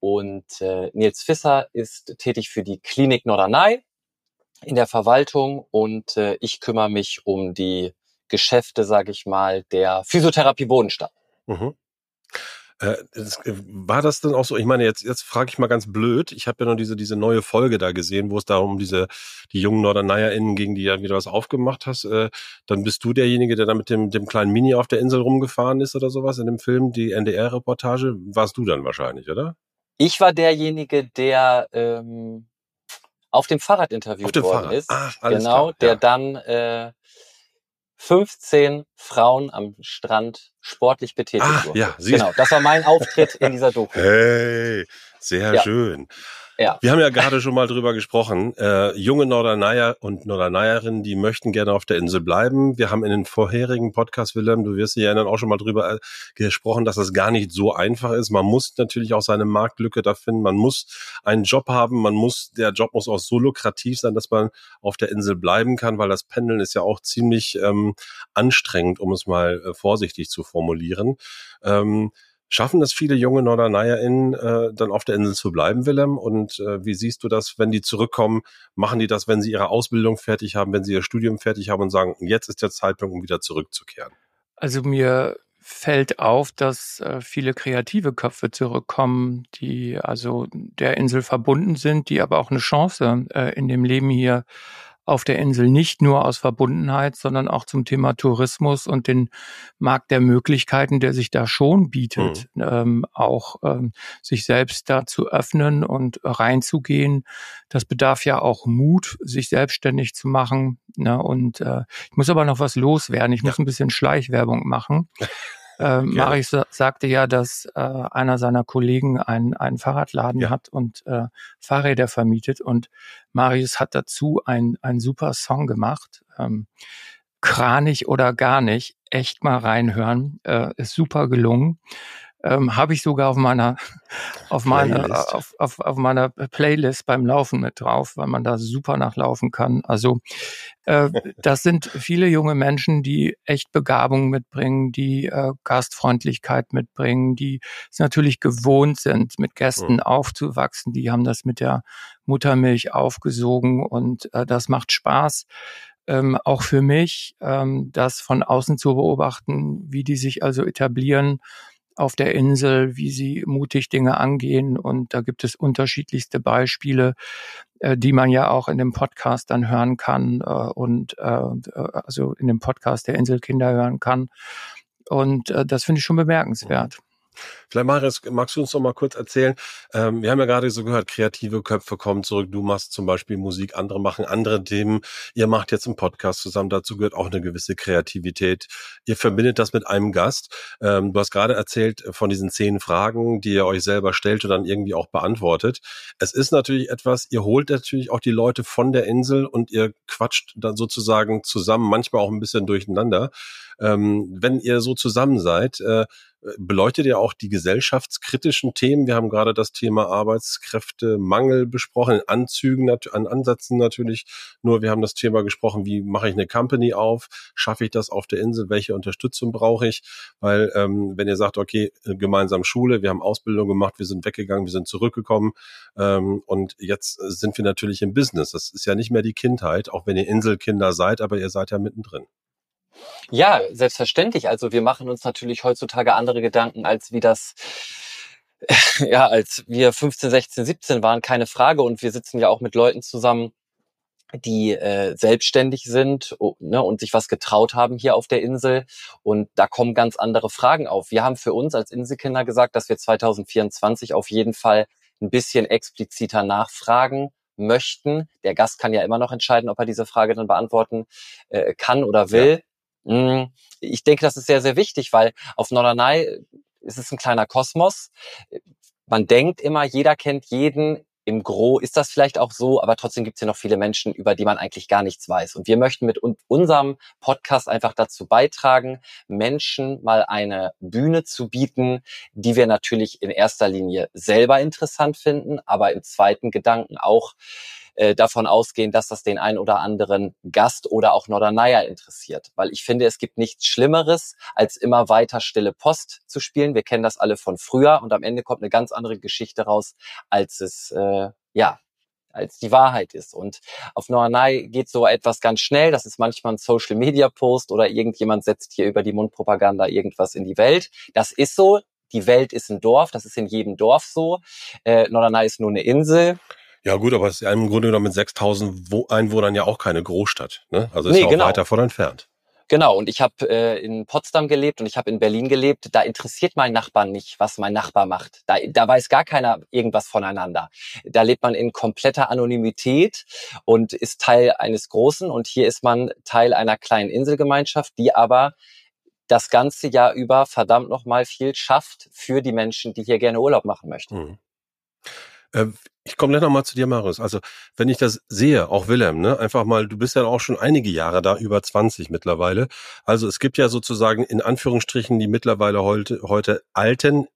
Und äh, Nils Fisser ist tätig für die Klinik Norderney in der Verwaltung und äh, ich kümmere mich um die Geschäfte, sage ich mal, der Physiotherapie Bodenstadt.
Mhm. Äh, das, äh, war das denn auch so? Ich meine, jetzt, jetzt frage ich mal ganz blöd. Ich habe ja noch diese, diese neue Folge da gesehen, wo es darum diese, die jungen NorderneyerInnen, gegen die ja wieder was aufgemacht hast. Äh, dann bist du derjenige, der da mit dem, dem kleinen Mini auf der Insel rumgefahren ist oder sowas in dem Film, die NDR-Reportage. Warst du dann wahrscheinlich, oder?
Ich war derjenige, der ähm, auf dem Fahrrad interviewt
Auf dem
worden
Fahrrad.
ist.
Ach, alles
genau,
klar,
der
ja.
dann äh, 15 Frauen am Strand sportlich betätigt
Ah,
wurde.
ja, sie-
genau, das war mein Auftritt in dieser Doku.
Hey, Sehr ja. schön. Ja. Wir haben ja gerade schon mal drüber gesprochen. Äh, junge Norderneier und Norderneierinnen, die möchten gerne auf der Insel bleiben. Wir haben in den vorherigen Podcast, Willem, du wirst dich erinnern, auch schon mal drüber äh, gesprochen, dass das gar nicht so einfach ist. Man muss natürlich auch seine Marktlücke da finden. Man muss einen Job haben. Man muss, der Job muss auch so lukrativ sein, dass man auf der Insel bleiben kann, weil das Pendeln ist ja auch ziemlich ähm, anstrengend, um es mal äh, vorsichtig zu formulieren. Ähm, Schaffen das viele junge NorderneyerInnen, äh, dann auf der Insel zu bleiben, Willem? Und äh, wie siehst du das, wenn die zurückkommen? Machen die das, wenn sie ihre Ausbildung fertig haben, wenn sie ihr Studium fertig haben und sagen, jetzt ist der Zeitpunkt, um wieder zurückzukehren?
Also mir fällt auf, dass äh, viele kreative Köpfe zurückkommen, die also der Insel verbunden sind, die aber auch eine Chance äh, in dem Leben hier auf der Insel nicht nur aus Verbundenheit, sondern auch zum Thema Tourismus und den Markt der Möglichkeiten, der sich da schon bietet, mhm. ähm, auch ähm, sich selbst da zu öffnen und reinzugehen. Das bedarf ja auch Mut, sich selbstständig zu machen. Ne? Und äh, ich muss aber noch was loswerden. Ich muss ein bisschen Schleichwerbung machen. *laughs* Äh, Marius sa sagte ja, dass äh, einer seiner Kollegen einen, einen Fahrradladen ja. hat und äh, Fahrräder vermietet. Und Marius hat dazu ein, ein super Song gemacht. Ähm, Kranich oder gar nicht. Echt mal reinhören. Äh, ist super gelungen ähm, habe ich sogar auf meiner auf meiner auf, auf, auf meiner Playlist beim Laufen mit drauf, weil man da super nachlaufen kann. Also äh, das sind viele junge Menschen, die echt Begabung mitbringen, die äh, Gastfreundlichkeit mitbringen, die es natürlich gewohnt sind, mit Gästen mhm. aufzuwachsen. Die haben das mit der Muttermilch aufgesogen und äh, das macht Spaß. Ähm, auch für mich, ähm, das von außen zu beobachten, wie die sich also etablieren auf der Insel, wie sie mutig Dinge angehen. Und da gibt es unterschiedlichste Beispiele, äh, die man ja auch in dem Podcast dann hören kann äh, und äh, also in dem Podcast der Inselkinder hören kann. Und äh, das finde ich schon bemerkenswert.
Vielleicht, Marius, magst du uns noch mal kurz erzählen? Ähm, wir haben ja gerade so gehört, kreative Köpfe kommen zurück. Du machst zum Beispiel Musik, andere machen andere Themen. Ihr macht jetzt einen Podcast zusammen. Dazu gehört auch eine gewisse Kreativität. Ihr verbindet das mit einem Gast. Ähm, du hast gerade erzählt von diesen zehn Fragen, die ihr euch selber stellt und dann irgendwie auch beantwortet. Es ist natürlich etwas, ihr holt natürlich auch die Leute von der Insel und ihr quatscht dann sozusagen zusammen, manchmal auch ein bisschen durcheinander. Ähm, wenn ihr so zusammen seid, äh, beleuchtet ihr auch die gesellschaftskritischen Themen. Wir haben gerade das Thema Arbeitskräftemangel besprochen, in Anzügen, an Ansätzen natürlich. Nur wir haben das Thema gesprochen, wie mache ich eine Company auf? Schaffe ich das auf der Insel? Welche Unterstützung brauche ich? Weil ähm, wenn ihr sagt, okay, gemeinsam Schule, wir haben Ausbildung gemacht, wir sind weggegangen, wir sind zurückgekommen ähm, und jetzt sind wir natürlich im Business. Das ist ja nicht mehr die Kindheit, auch wenn ihr Inselkinder seid, aber ihr seid ja mittendrin.
Ja, selbstverständlich. Also wir machen uns natürlich heutzutage andere Gedanken, als wie das *laughs* ja, als wir 15, 16, 17 waren, keine Frage. Und wir sitzen ja auch mit Leuten zusammen, die äh, selbstständig sind oh, ne, und sich was getraut haben hier auf der Insel. Und da kommen ganz andere Fragen auf. Wir haben für uns als Inselkinder gesagt, dass wir 2024 auf jeden Fall ein bisschen expliziter nachfragen möchten. Der Gast kann ja immer noch entscheiden, ob er diese Frage dann beantworten äh, kann oder will. Ja. Hm, ich denke, das ist sehr, sehr wichtig, weil auf Norderney ist es ein kleiner Kosmos. Man denkt immer, jeder kennt jeden. Im Gro ist das vielleicht auch so, aber trotzdem gibt es ja noch viele Menschen, über die man eigentlich gar nichts weiß. Und wir möchten mit unserem Podcast einfach dazu beitragen, Menschen mal eine Bühne zu bieten, die wir natürlich in erster Linie selber interessant finden, aber im zweiten Gedanken auch äh, davon ausgehen, dass das den ein oder anderen Gast oder auch Norderneier interessiert. Weil ich finde, es gibt nichts Schlimmeres, als immer weiter stille Post zu spielen. Wir kennen das alle von früher und am Ende kommt eine ganz andere Geschichte raus, als es äh, ja als die Wahrheit ist. Und auf Norderney geht so etwas ganz schnell. Das ist manchmal ein Social Media Post oder irgendjemand setzt hier über die Mundpropaganda irgendwas in die Welt. Das ist so. Die Welt ist ein Dorf. Das ist in jedem Dorf so. Äh, Norderney ist nur eine Insel.
Ja gut, aber es ist im Grunde genommen mit 6000 Einwohnern ja auch keine Großstadt. Ne? Also ist nee, ja auch genau. weiter von entfernt.
Genau, und ich habe äh, in Potsdam gelebt und ich habe in Berlin gelebt. Da interessiert mein Nachbar nicht, was mein Nachbar macht. Da, da weiß gar keiner irgendwas voneinander. Da lebt man in kompletter Anonymität und ist Teil eines Großen. Und hier ist man Teil einer kleinen Inselgemeinschaft, die aber das ganze Jahr über verdammt nochmal viel schafft für die Menschen, die hier gerne Urlaub machen möchten. Mhm.
Äh, ich komme gleich nochmal zu dir, Marius. Also, wenn ich das sehe, auch Willem, ne, einfach mal, du bist ja auch schon einige Jahre da, über 20 mittlerweile. Also es gibt ja sozusagen in Anführungsstrichen die mittlerweile heute, heute alten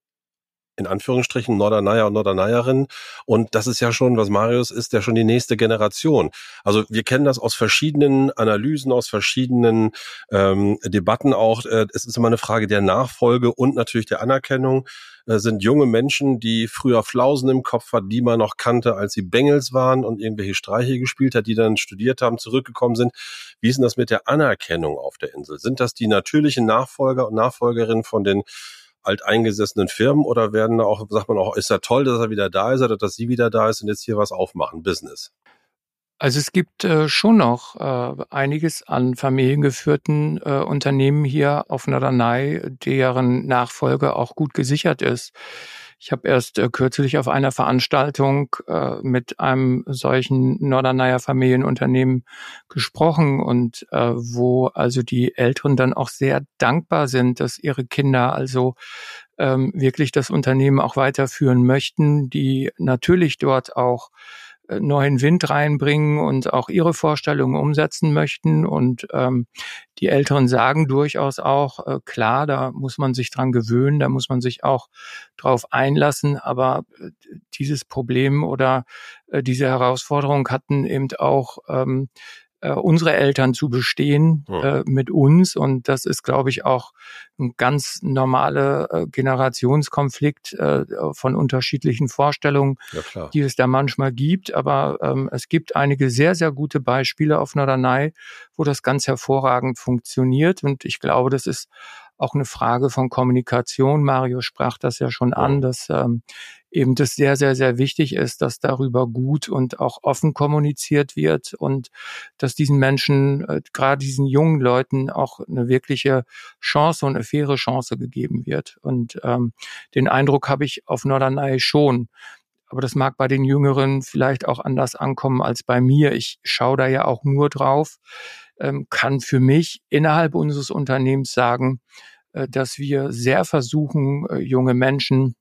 in Anführungsstrichen Norderneier und Norderneierinnen. Und das ist ja schon, was Marius ist, ja schon die nächste Generation. Also wir kennen das aus verschiedenen Analysen, aus verschiedenen ähm, Debatten auch. Äh, es ist immer eine Frage der Nachfolge und natürlich der Anerkennung. Äh, sind junge Menschen, die früher Flausen im Kopf hatten, die man noch kannte, als sie Bengels waren und irgendwelche Streiche gespielt hat, die dann studiert haben, zurückgekommen sind. Wie ist denn das mit der Anerkennung auf der Insel? Sind das die natürlichen Nachfolger und Nachfolgerinnen von den alteingesessenen Firmen oder werden auch, sagt man auch, ist ja toll, dass er wieder da ist oder dass sie wieder da ist und jetzt hier was aufmachen, Business?
Also es gibt äh, schon noch äh, einiges an familiengeführten äh, Unternehmen hier auf Norderney, deren Nachfolge auch gut gesichert ist. Ich habe erst äh, kürzlich auf einer Veranstaltung äh, mit einem solchen Norderneyer Familienunternehmen gesprochen und äh, wo also die Älteren dann auch sehr dankbar sind, dass ihre Kinder also ähm, wirklich das Unternehmen auch weiterführen möchten, die natürlich dort auch neuen Wind reinbringen und auch ihre Vorstellungen umsetzen möchten. Und ähm, die Älteren sagen durchaus auch, äh, klar, da muss man sich dran gewöhnen, da muss man sich auch drauf einlassen. Aber äh, dieses Problem oder äh, diese Herausforderung hatten eben auch ähm, äh, unsere Eltern zu bestehen äh, mit uns. Und das ist, glaube ich, auch ein ganz normaler äh, Generationskonflikt äh, von unterschiedlichen Vorstellungen, ja, die es da manchmal gibt. Aber ähm, es gibt einige sehr, sehr gute Beispiele auf Norderney, wo das ganz hervorragend funktioniert. Und ich glaube, das ist auch eine Frage von Kommunikation. Mario sprach das ja schon an, dass ähm, eben das sehr, sehr, sehr wichtig ist, dass darüber gut und auch offen kommuniziert wird und dass diesen Menschen, äh, gerade diesen jungen Leuten, auch eine wirkliche Chance und eine faire Chance gegeben wird. Und ähm, den Eindruck habe ich auf Norderney schon. Aber das mag bei den Jüngeren vielleicht auch anders ankommen als bei mir. Ich schaue da ja auch nur drauf, ähm, kann für mich innerhalb unseres Unternehmens sagen, äh, dass wir sehr versuchen, äh, junge Menschen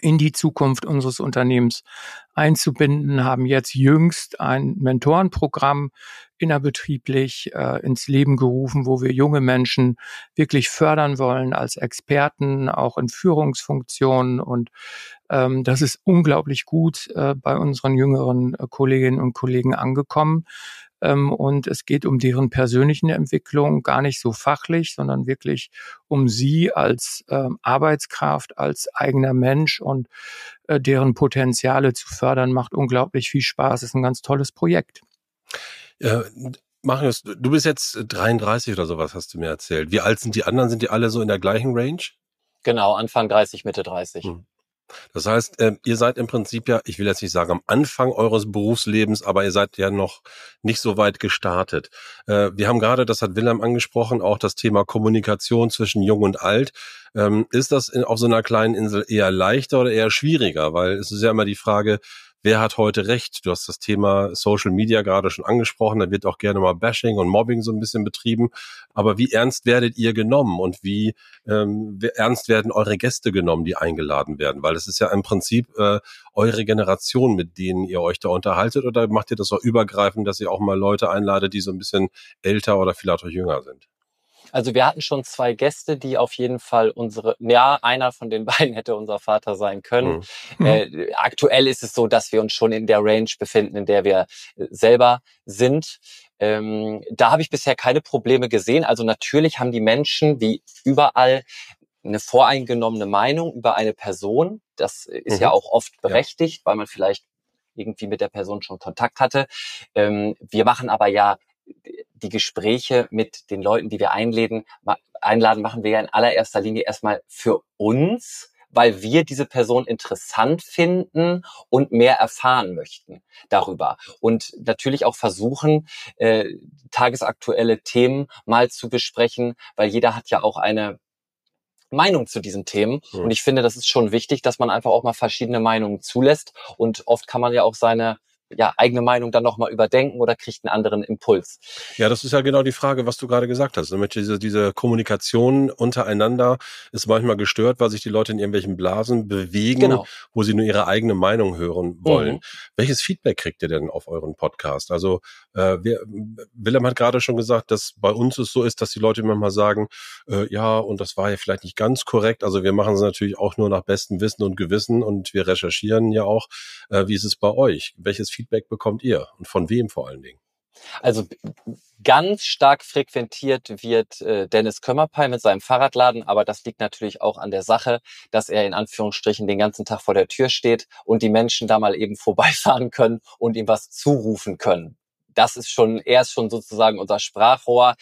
in die Zukunft unseres Unternehmens einzubinden, haben jetzt jüngst ein Mentorenprogramm innerbetrieblich äh, ins Leben gerufen, wo wir junge Menschen wirklich fördern wollen als Experten, auch in Führungsfunktionen. Und ähm, das ist unglaublich gut äh, bei unseren jüngeren äh, Kolleginnen und Kollegen angekommen. Ähm, und es geht um deren persönlichen Entwicklung, gar nicht so fachlich, sondern wirklich um sie als ähm, Arbeitskraft, als eigener Mensch und äh, deren Potenziale zu fördern, macht unglaublich viel Spaß. Ist ein ganz tolles Projekt.
Ja, Marius, du bist jetzt 33 oder sowas, hast du mir erzählt. Wie alt sind die anderen? Sind die alle so in der gleichen Range?
Genau, Anfang 30, Mitte 30. Hm.
Das heißt, äh, ihr seid im Prinzip ja, ich will jetzt nicht sagen am Anfang eures Berufslebens, aber ihr seid ja noch nicht so weit gestartet. Äh, wir haben gerade, das hat Wilhelm angesprochen, auch das Thema Kommunikation zwischen Jung und Alt. Ähm, ist das auf so einer kleinen Insel eher leichter oder eher schwieriger? Weil es ist ja immer die Frage, wer hat heute recht? Du hast das Thema Social Media gerade schon angesprochen, da wird auch gerne mal Bashing und Mobbing so ein bisschen betrieben. Aber wie ernst werdet ihr genommen und wie, ähm, ernst werden eure Gäste genommen, die eingeladen werden? Weil es ist ja im Prinzip äh, eure Generation, mit denen ihr euch da unterhaltet oder macht ihr das auch übergreifend, dass ihr auch mal Leute einladet, die so ein bisschen älter oder vielleicht auch jünger sind?
Also wir hatten schon zwei Gäste, die auf jeden Fall unsere, ja, einer von den *laughs* beiden hätte unser Vater sein können. Mhm. Äh, aktuell ist es so, dass wir uns schon in der Range befinden, in der wir äh, selber sind. Ähm, da habe ich bisher keine Probleme gesehen. Also natürlich haben die Menschen wie überall eine voreingenommene Meinung über eine Person. Das ist mhm. ja auch oft berechtigt, ja. weil man vielleicht irgendwie mit der Person schon Kontakt hatte. Ähm, wir machen aber ja die Gespräche mit den Leuten, die wir einladen, einladen, machen wir ja in allererster Linie erstmal für uns, weil wir diese Person interessant finden und mehr erfahren möchten darüber. Und natürlich auch versuchen, äh, tagesaktuelle Themen mal zu besprechen, weil jeder hat ja auch eine Meinung zu diesen Themen. Mhm. Und ich finde, das ist schon wichtig, dass man einfach auch mal verschiedene Meinungen zulässt. Und oft kann man ja auch seine ja, eigene Meinung dann nochmal überdenken oder kriegt einen anderen Impuls.
Ja, das ist ja genau die Frage, was du gerade gesagt hast. Nämlich diese, diese Kommunikation untereinander ist manchmal gestört, weil sich die Leute in irgendwelchen Blasen bewegen, genau. wo sie nur ihre eigene Meinung hören wollen. Mhm. Welches Feedback kriegt ihr denn auf euren Podcast? Also äh, wir, Willem hat gerade schon gesagt, dass bei uns es so ist, dass die Leute manchmal sagen, äh, ja, und das war ja vielleicht nicht ganz korrekt. Also wir machen es natürlich auch nur nach bestem Wissen und Gewissen und wir recherchieren ja auch. Äh, wie ist es bei euch? Welches Feedback bekommt ihr und von wem vor allen Dingen?
Also ganz stark frequentiert wird äh, Dennis Kömmerpei mit seinem Fahrradladen, aber das liegt natürlich auch an der Sache, dass er in Anführungsstrichen den ganzen Tag vor der Tür steht und die Menschen da mal eben *laughs* vorbeifahren können und ihm was zurufen können. Das ist schon, er ist schon sozusagen unser Sprachrohr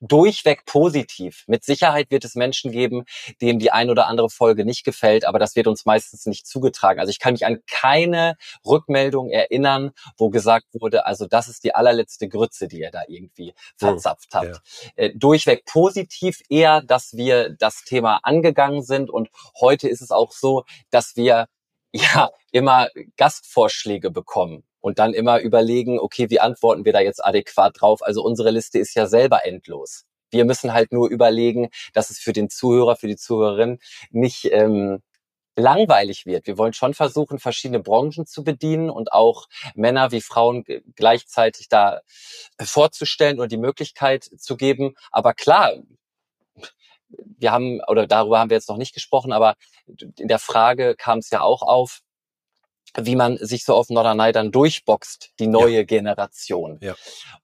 durchweg positiv. Mit Sicherheit wird es Menschen geben, denen die ein oder andere Folge nicht gefällt, aber das wird uns meistens nicht zugetragen. Also ich kann mich an keine Rückmeldung erinnern, wo gesagt wurde, also das ist die allerletzte Grütze, die ihr da irgendwie verzapft habt. Ja. Äh, durchweg positiv eher, dass wir das Thema angegangen sind und heute ist es auch so, dass wir *laughs* ja immer Gastvorschläge bekommen und dann immer überlegen, okay, wie antworten wir da jetzt adäquat drauf? Also unsere Liste ist ja selber endlos. Wir müssen halt nur überlegen, dass es für den Zuhörer, für die Zuhörerin nicht ähm, langweilig wird. Wir wollen schon versuchen, verschiedene Branchen zu bedienen und auch Männer wie Frauen gleichzeitig da vorzustellen und die Möglichkeit zu geben. Aber klar, wir haben, oder darüber haben wir jetzt noch nicht gesprochen, aber in der Frage kam es ja auch auf, wie man sich so auf Norderney dann durchboxt, die neue ja. Generation. Ja.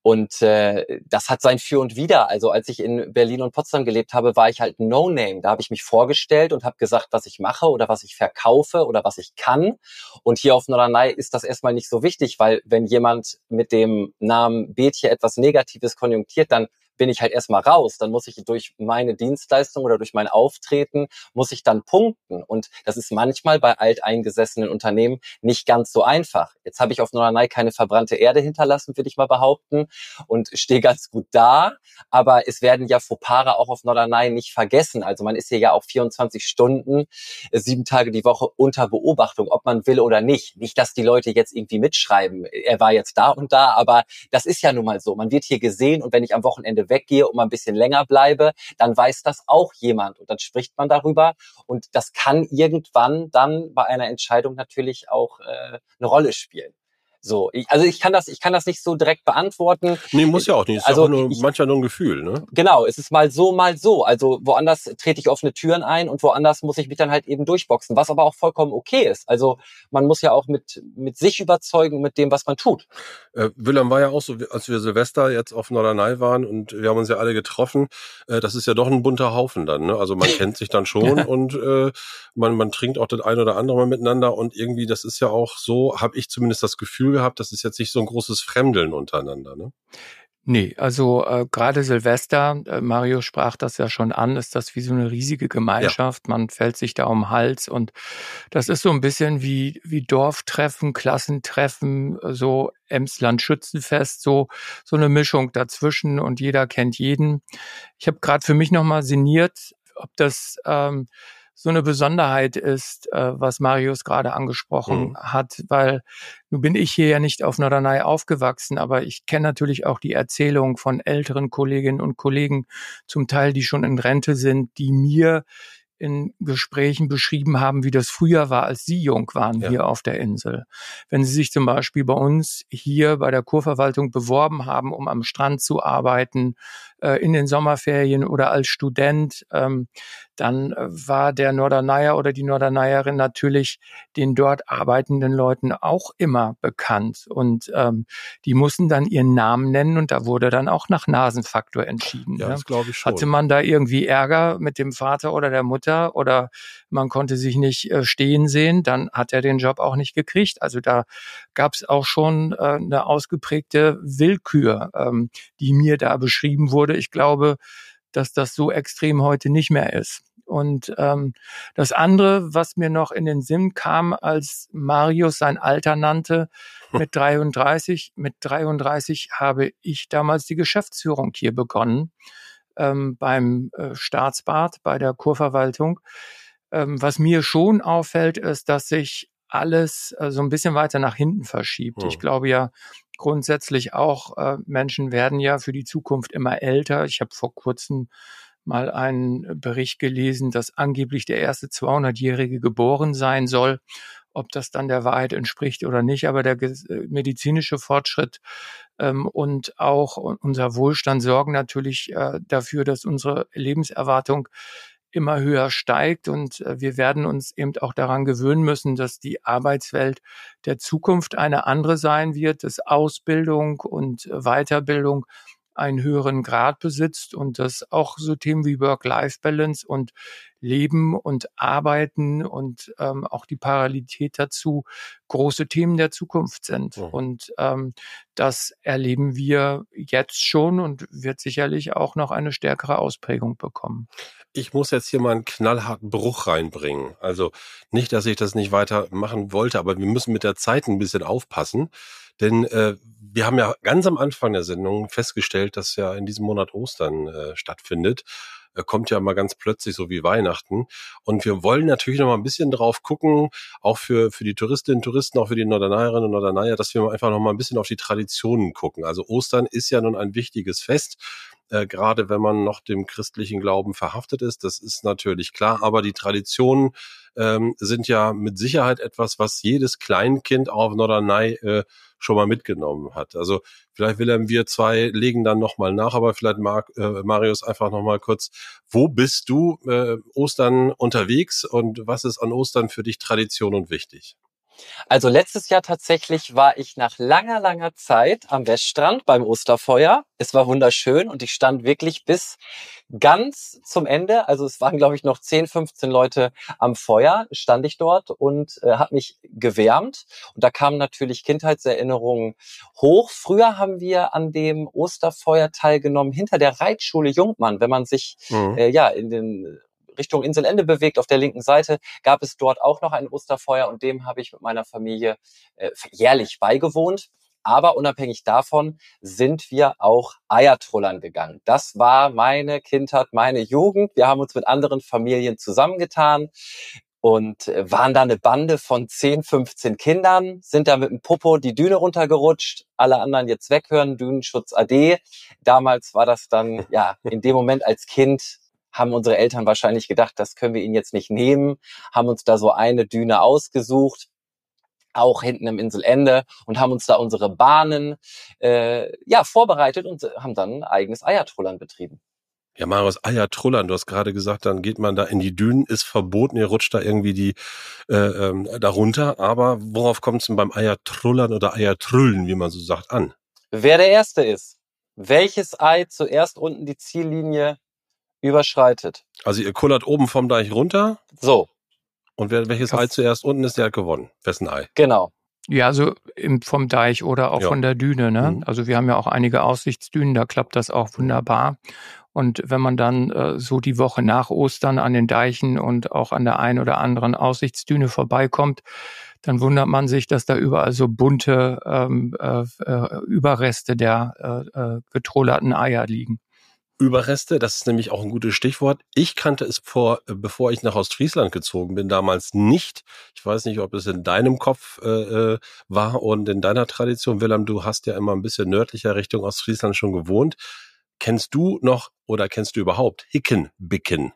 Und äh, das hat sein Für und Wider. Also als ich in Berlin und Potsdam gelebt habe, war ich halt No-Name. Da habe ich mich vorgestellt und habe gesagt, was ich mache oder was ich verkaufe oder was ich kann. Und hier auf Norderney ist das erstmal nicht so wichtig, weil wenn jemand mit dem Namen Betje etwas Negatives konjunktiert, dann bin ich halt erstmal raus. Dann muss ich durch meine Dienstleistung oder durch mein Auftreten, muss ich dann punkten. Und das ist manchmal bei alteingesessenen Unternehmen nicht ganz so einfach. Jetzt habe ich auf Norderney keine verbrannte Erde hinterlassen, würde ich mal behaupten, und stehe ganz gut da. Aber es werden ja Fopara auch auf Norderney nicht vergessen. Also man ist hier ja auch 24 Stunden, äh, sieben Tage die Woche unter Beobachtung, ob man will oder nicht. Nicht, dass die Leute jetzt irgendwie mitschreiben, er war jetzt da und da, aber das ist ja nun mal so. Man wird hier gesehen und wenn ich am Wochenende weggehe und mal ein bisschen länger bleibe, dann weiß das auch jemand und dann spricht man darüber und das kann irgendwann dann bei einer Entscheidung natürlich auch äh, eine Rolle spielen. So, ich, also ich kann das, ich kann das nicht so direkt beantworten.
Nee, muss ja auch nicht. Ist also nur, ich, manchmal nur ein Gefühl, ne?
Genau, es ist mal so, mal so. Also woanders trete ich offene Türen ein und woanders muss ich mich dann halt eben durchboxen, was aber auch vollkommen okay ist. Also man muss ja auch mit, mit sich überzeugen, mit dem, was man tut.
Äh, Willem war ja auch so, als wir Silvester jetzt auf Norderney waren und wir haben uns ja alle getroffen, äh, das ist ja doch ein bunter Haufen dann, ne? Also man *laughs* kennt sich dann schon und äh, man, man trinkt auch das ein oder andere mal miteinander und irgendwie, das ist ja auch so, habe ich zumindest das Gefühl gehabt, das ist jetzt nicht so ein großes Fremdeln untereinander, ne?
Nee, also äh, gerade Silvester, äh, Mario sprach das ja schon an, ist das wie so eine riesige Gemeinschaft. Ja. Man fällt sich da um den Hals und das ist so ein bisschen wie, wie Dorftreffen, Klassentreffen, so Emsland Schützenfest, so, so eine Mischung dazwischen und jeder kennt jeden. Ich habe gerade für mich nochmal sinniert, ob das ähm, so eine Besonderheit ist, äh, was Marius gerade angesprochen mhm. hat, weil nun bin ich hier ja nicht auf Norderney aufgewachsen, aber ich kenne natürlich auch die Erzählung von älteren Kolleginnen und Kollegen, zum Teil, die schon in Rente sind, die mir in Gesprächen beschrieben haben, wie das früher war, als Sie jung waren ja. hier auf der Insel. Wenn Sie sich zum Beispiel bei uns hier bei der Kurverwaltung beworben haben, um am Strand zu arbeiten, äh, in den Sommerferien oder als Student, ähm, dann äh, war der Norderneyer oder die Norderneyerin natürlich den dort arbeitenden Leuten auch immer bekannt. Und ähm, die mussten dann ihren Namen nennen und da wurde dann auch nach Nasenfaktor entschieden.
Ja, ne? das glaube ich schon.
Hatte man da irgendwie Ärger mit dem Vater oder der Mutter oder man konnte sich nicht äh, stehen sehen, dann hat er den Job auch nicht gekriegt. Also da gab es auch schon äh, eine ausgeprägte Willkür, ähm, die mir da beschrieben wurde. Ich glaube, dass das so extrem heute nicht mehr ist. Und ähm, das andere, was mir noch in den Sinn kam, als Marius sein Alter nannte, mit 33, mit 33 habe ich damals die Geschäftsführung hier begonnen ähm, beim äh, Staatsbad, bei der Kurverwaltung. Ähm, was mir schon auffällt, ist, dass sich alles äh, so ein bisschen weiter nach hinten verschiebt.
Hm.
Ich glaube ja grundsätzlich auch, äh, Menschen werden ja für die Zukunft immer älter. Ich habe vor kurzem mal einen Bericht gelesen, dass angeblich der erste 200-Jährige geboren sein soll. Ob das dann der Wahrheit entspricht oder nicht, aber der äh, medizinische Fortschritt ähm, und auch unser Wohlstand sorgen natürlich äh, dafür, dass unsere Lebenserwartung immer höher steigt und äh, wir werden uns eben auch daran gewöhnen müssen, dass die Arbeitswelt der Zukunft eine andere sein wird, dass Ausbildung und Weiterbildung einen höheren Grad besitzt und dass auch so Themen wie Work-Life-Balance und Leben und Arbeiten und ähm, auch die Parallelität dazu große Themen der Zukunft sind. Mhm. Und ähm, das erleben wir jetzt schon und wird sicherlich auch noch eine stärkere Ausprägung bekommen.
Ich muss jetzt hier mal einen knallharten Bruch reinbringen. Also nicht, dass ich das nicht weiter machen wollte, aber wir müssen mit der Zeit ein bisschen aufpassen. Denn äh, wir haben ja ganz am Anfang der Sendung festgestellt, dass ja in diesem Monat Ostern äh, stattfindet. Äh, kommt ja mal ganz plötzlich so wie Weihnachten. Und wir wollen natürlich noch mal ein bisschen drauf gucken, auch für, für die Touristinnen und Touristen, auch für die Norderneierinnen und Norderneier, dass wir einfach noch mal ein bisschen auf die Traditionen gucken. Also Ostern ist ja nun ein wichtiges Fest äh, gerade wenn man noch dem christlichen Glauben verhaftet ist. Das ist natürlich klar, aber die Traditionen ähm, sind ja mit Sicherheit etwas, was jedes Kleinkind auf Norderney äh, schon mal mitgenommen hat. Also vielleicht Wilhelm, wir zwei legen dann nochmal nach, aber vielleicht mag äh, Marius einfach nochmal kurz, wo bist du äh, Ostern unterwegs und was ist an Ostern für dich Tradition und wichtig?
Also letztes Jahr tatsächlich war ich nach langer, langer Zeit am Weststrand beim Osterfeuer. Es war wunderschön und ich stand wirklich bis ganz zum Ende. Also es waren, glaube ich, noch 10, 15 Leute am Feuer, stand ich dort und äh, habe mich gewärmt. Und da kamen natürlich Kindheitserinnerungen hoch. Früher haben wir an dem Osterfeuer teilgenommen hinter der Reitschule Jungmann, wenn man sich mhm. äh, ja in den Richtung Inselende bewegt. Auf der linken Seite gab es dort auch noch ein Osterfeuer und dem habe ich mit meiner Familie äh, jährlich beigewohnt. Aber unabhängig davon sind wir auch Eiertrollern gegangen. Das war meine Kindheit, meine Jugend. Wir haben uns mit anderen Familien zusammengetan und äh, waren da eine Bande von 10, 15 Kindern, sind da mit dem Popo die Düne runtergerutscht, alle anderen jetzt weghören, Dünenschutz AD. Damals war das dann, ja, in dem Moment als Kind haben unsere Eltern wahrscheinlich gedacht, das können wir ihnen jetzt nicht nehmen, haben uns da so eine Düne ausgesucht, auch hinten im Inselende und haben uns da unsere Bahnen äh, ja vorbereitet und haben dann ein eigenes Eiertrullern betrieben.
Ja, Marius, Eiertrullern, du hast gerade gesagt, dann geht man da in die Dünen, ist verboten, ihr rutscht da irgendwie die äh, ähm, darunter. Aber worauf kommt es denn beim Eiertrullern oder Eiertrüllen, wie man so sagt, an?
Wer der Erste ist, welches Ei zuerst unten die Ziellinie überschreitet.
Also ihr kullert oben vom Deich runter.
So.
Und wer, welches Ei zuerst unten ist, der hat gewonnen. Wessen Ei?
Genau.
Ja, also im, vom Deich oder auch ja. von der Düne. Ne? Mhm. Also wir haben ja auch einige Aussichtsdünen, da klappt das auch wunderbar. Und wenn man dann äh, so die Woche nach Ostern an den Deichen und auch an der ein oder anderen Aussichtsdüne vorbeikommt, dann wundert man sich, dass da überall so bunte ähm, äh, äh Überreste der äh, äh, getrollerten Eier liegen.
Überreste, das ist nämlich auch ein gutes Stichwort. Ich kannte es vor, äh, bevor ich nach Ostfriesland gezogen bin, damals nicht. Ich weiß nicht, ob es in deinem Kopf äh, äh war und in deiner Tradition. Wilhelm, du hast ja immer ein bisschen nördlicher Richtung Ostfriesland schon gewohnt. Kennst du noch oder kennst du überhaupt Hickenbicken?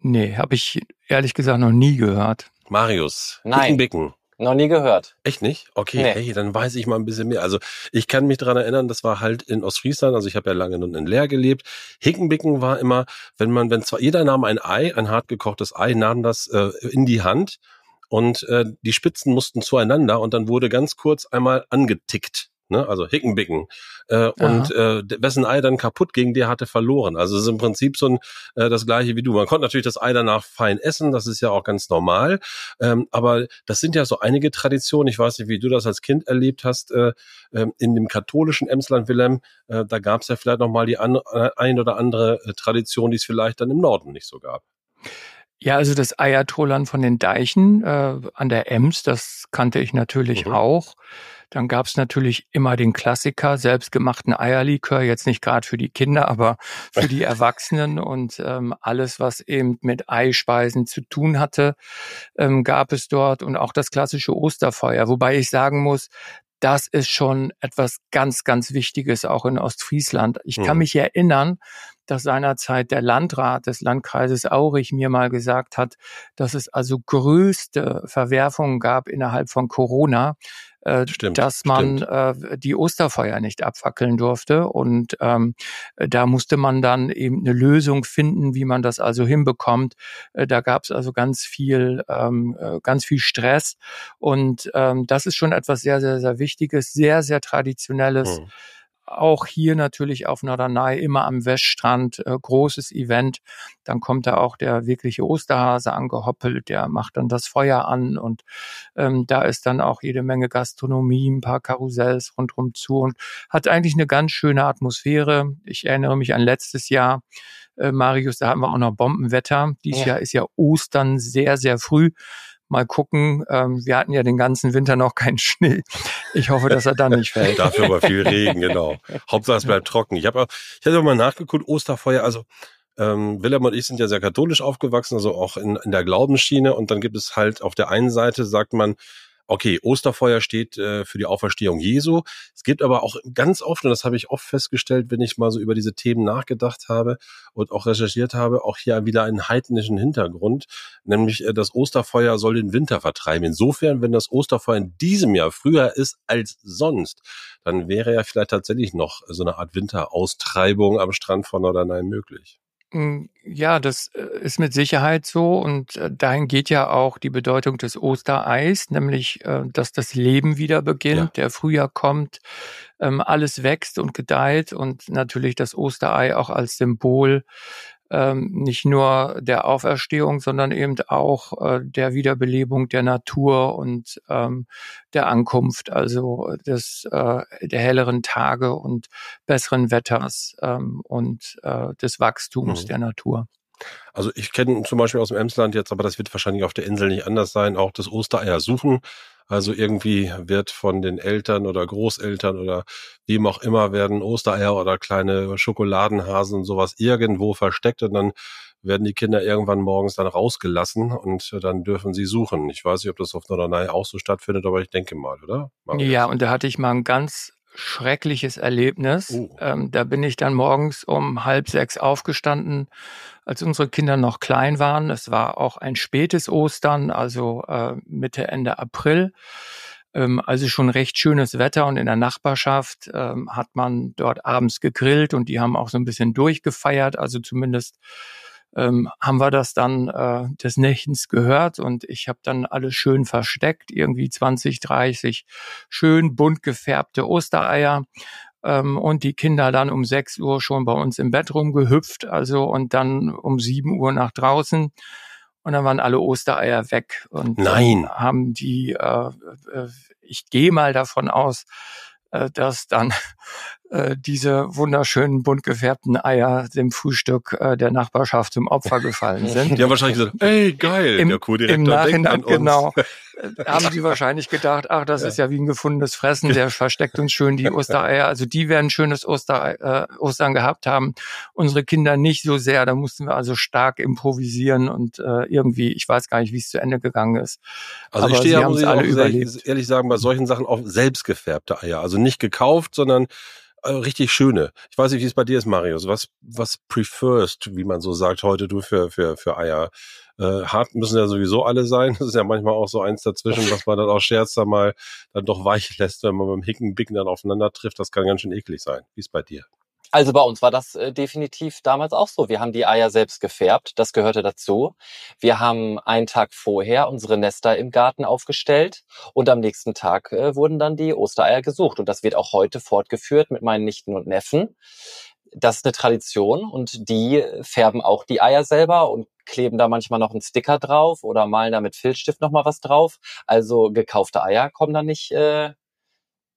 Nee, habe ich ehrlich gesagt noch nie gehört.
Marius,
Nein.
Hickenbicken.
Noch nie gehört.
Echt nicht? Okay, nee. hey, dann weiß ich mal ein bisschen mehr. Also ich kann mich dran erinnern, das war halt in Ostfriesland, also ich habe ja lange nun in Leer gelebt. Hickenbicken war immer, wenn man, wenn zwar jeder nahm ein Ei, ein hart gekochtes Ei, nahm das äh, in die Hand und äh, die Spitzen mussten zueinander und dann wurde ganz kurz einmal angetickt ne? also Hickenbicken. Äh, und äh, wessen Ei dann kaputt ging, der hatte verloren. Also es ist im Prinzip so ein, äh, das gleiche wie du. Man konnte natürlich das Ei danach fein essen, das ist ja auch ganz normal. Ähm, aber das sind ja so einige Traditionen. Ich weiß nicht, wie du das als Kind erlebt hast. Äh, äh, in dem katholischen Emsland Wilhelm, äh, da gab es ja vielleicht noch mal die an, äh, ein oder andere äh, Tradition, die es vielleicht dann im Norden nicht so gab.
Ja, also das Eiertrollern von den Deichen äh, an der Ems, das kannte ich natürlich mhm. auch. Dann gab's natürlich immer den Klassiker, selbstgemachten Eierlikör, jetzt nicht gerade für die Kinder, aber für die *laughs* Erwachsenen und ähm, alles, was eben mit Eispeisen zu tun hatte, ähm, gab es dort und auch das klassische Osterfeuer. Wobei ich sagen muss, das ist schon etwas ganz, ganz Wichtiges auch in Ostfriesland. Ich kann mhm. mich erinnern, dass seinerzeit der Landrat des Landkreises Aurich mir mal gesagt hat, dass es also größte Verwerfungen gab innerhalb von Corona, äh, stimmt, dass man äh, die Osterfeuer nicht abfackeln durfte. Und ähm, da musste man dann eben eine Lösung finden, wie man das also hinbekommt. Äh, da gab es also ganz viel, ähm, äh, ganz viel Stress. Und ähm, das ist schon etwas sehr, sehr, sehr Wichtiges, sehr, sehr Traditionelles. Hm auch hier natürlich auf Norderney immer am Weststrand äh, großes Event. Dann kommt da auch der wirkliche Osterhase angehoppelt, der macht dann das Feuer an und ähm, da ist dann auch jede Menge Gastronomie, ein paar Karussells rundherum zu und hat eigentlich eine ganz schöne Atmosphäre. Ich erinnere mich an letztes Jahr, äh, Marius, da hatten wir auch noch Bombenwetter. Dieses ja. Jahr ist ja Ostern sehr, sehr früh. Mal gucken. Ähm, wir hatten ja den ganzen Winter noch keinen Schnee. Ich hoffe, dass er dann nicht fällt. *laughs*
Dafür aber viel Regen, genau. Hauptsache es bleibt trocken. Ich habe ich hatte mal nachgeguckt, Osterfeuer, also ähm, Willem und ich sind ja sehr katholisch aufgewachsen, also auch in, in der Glaubensschiene. Und dann gibt es halt auf der einen Seite, sagt man, okay, Osterfeuer steht äh, für die Auferstehung Jesu. Es gibt aber auch ganz oft, und das habe ich oft festgestellt, wenn ich mal so über diese Themen nachgedacht habe und auch recherchiert habe, auch hier wieder einen heidnischen Hintergrund, nämlich äh, das Osterfeuer soll den Winter vertreiben. Insofern, wenn das Osterfeuer in diesem Jahr früher ist als sonst, dann wäre ja vielleicht tatsächlich noch so eine Art Winteraustreibung am Strand von Norderney möglich.
Hm, ja, das äh, ist mit Sicherheit so und äh, dahin geht ja auch die Bedeutung des Ostereis, nämlich, äh, dass das Leben wieder beginnt, ja. der Frühjahr kommt, ähm, alles wächst und gedeiht und natürlich das Osterei auch als Symbol ähm, nicht nur der Auferstehung, sondern eben auch äh, der Wiederbelebung der Natur und ähm, der Ankunft, also des äh, der helleren Tage und besseren Wetters ähm, und äh, des Wachstums mhm. der Natur.
Also ich kenne zum Beispiel aus dem Emsland jetzt, aber das wird wahrscheinlich auf der Insel nicht anders sein, auch das Ostereier suchen. Also irgendwie wird von den Eltern oder Großeltern oder wem auch immer werden Ostereier oder kleine Schokoladenhasen und sowas irgendwo versteckt und dann werden die Kinder irgendwann morgens dann rausgelassen und dann dürfen sie suchen. Ich weiß nicht, ob das auf Norderney auch so stattfindet, aber ich denke mal, oder?
Marius? Ja, und da hatte ich mal ein ganz schreckliches Erlebnis. Uh. Ähm, da bin ich dann morgens um halb sechs aufgestanden, als unsere Kinder noch klein waren. Es war auch ein spätes Ostern, also äh, Mitte, Ende April. Ähm, also schon recht schönes Wetter und in der Nachbarschaft ähm, hat man dort abends gegrillt und die haben auch so ein bisschen durchgefeiert, also zumindest ähm, haben wir das dann äh, des Nächtens gehört und ich habe dann alles schön versteckt, irgendwie 20, 30 schön bunt gefärbte Ostereier ähm, und die Kinder dann um 6 Uhr schon bei uns im Bett rumgehüpft, also und dann um 7 Uhr nach draußen. Und dann waren alle Ostereier weg und
Nein.
haben die, äh, äh, ich gehe mal davon aus, äh, dass dann äh, diese wunderschönen bunt gefärbten Eier dem Frühstück äh, der Nachbarschaft zum Opfer gefallen sind.
Die haben wahrscheinlich gesagt, ey geil,
Im, der Co-Direktor im Nachhinein, genau, *laughs* haben die wahrscheinlich gedacht, ach, das ja. ist ja wie ein gefundenes Fressen, der versteckt uns schön die Ostereier. Also die werden schönes Oster, äh, Ostern gehabt haben. Unsere Kinder nicht so sehr. Da mussten wir also stark improvisieren und äh, irgendwie, ich weiß gar nicht, wie es zu Ende gegangen ist.
Also Aber ich stehe ja, muss ich alle überlebt. ehrlich sagen, bei solchen Sachen auch selbst gefärbte Eier. Also nicht gekauft, sondern äh, richtig schöne. Ich weiß nicht, wie es bei dir ist, Marius. Was, was preferst, wie man so sagt heute, du für, für, für Eier? Äh, hart müssen ja sowieso alle sein. Das ist ja manchmal auch so eins dazwischen, was man dann auch scherzter mal dann doch weich lässt, wenn man beim Hicken, Bicken dann aufeinander trifft. Das kann ganz schön eklig sein. Wie ist bei dir?
Also bei uns war das äh, definitiv damals auch so. Wir haben die Eier selbst gefärbt, das gehörte dazu. Wir haben einen Tag vorher unsere Nester im Garten aufgestellt und am nächsten Tag äh, wurden dann die Ostereier gesucht. Und das wird auch heute fortgeführt mit meinen Nichten und Neffen. Das ist eine Tradition und die färben auch die Eier selber und kleben da manchmal noch einen Sticker drauf oder malen da mit Filzstift nochmal was drauf. Also gekaufte Eier kommen da nicht, äh,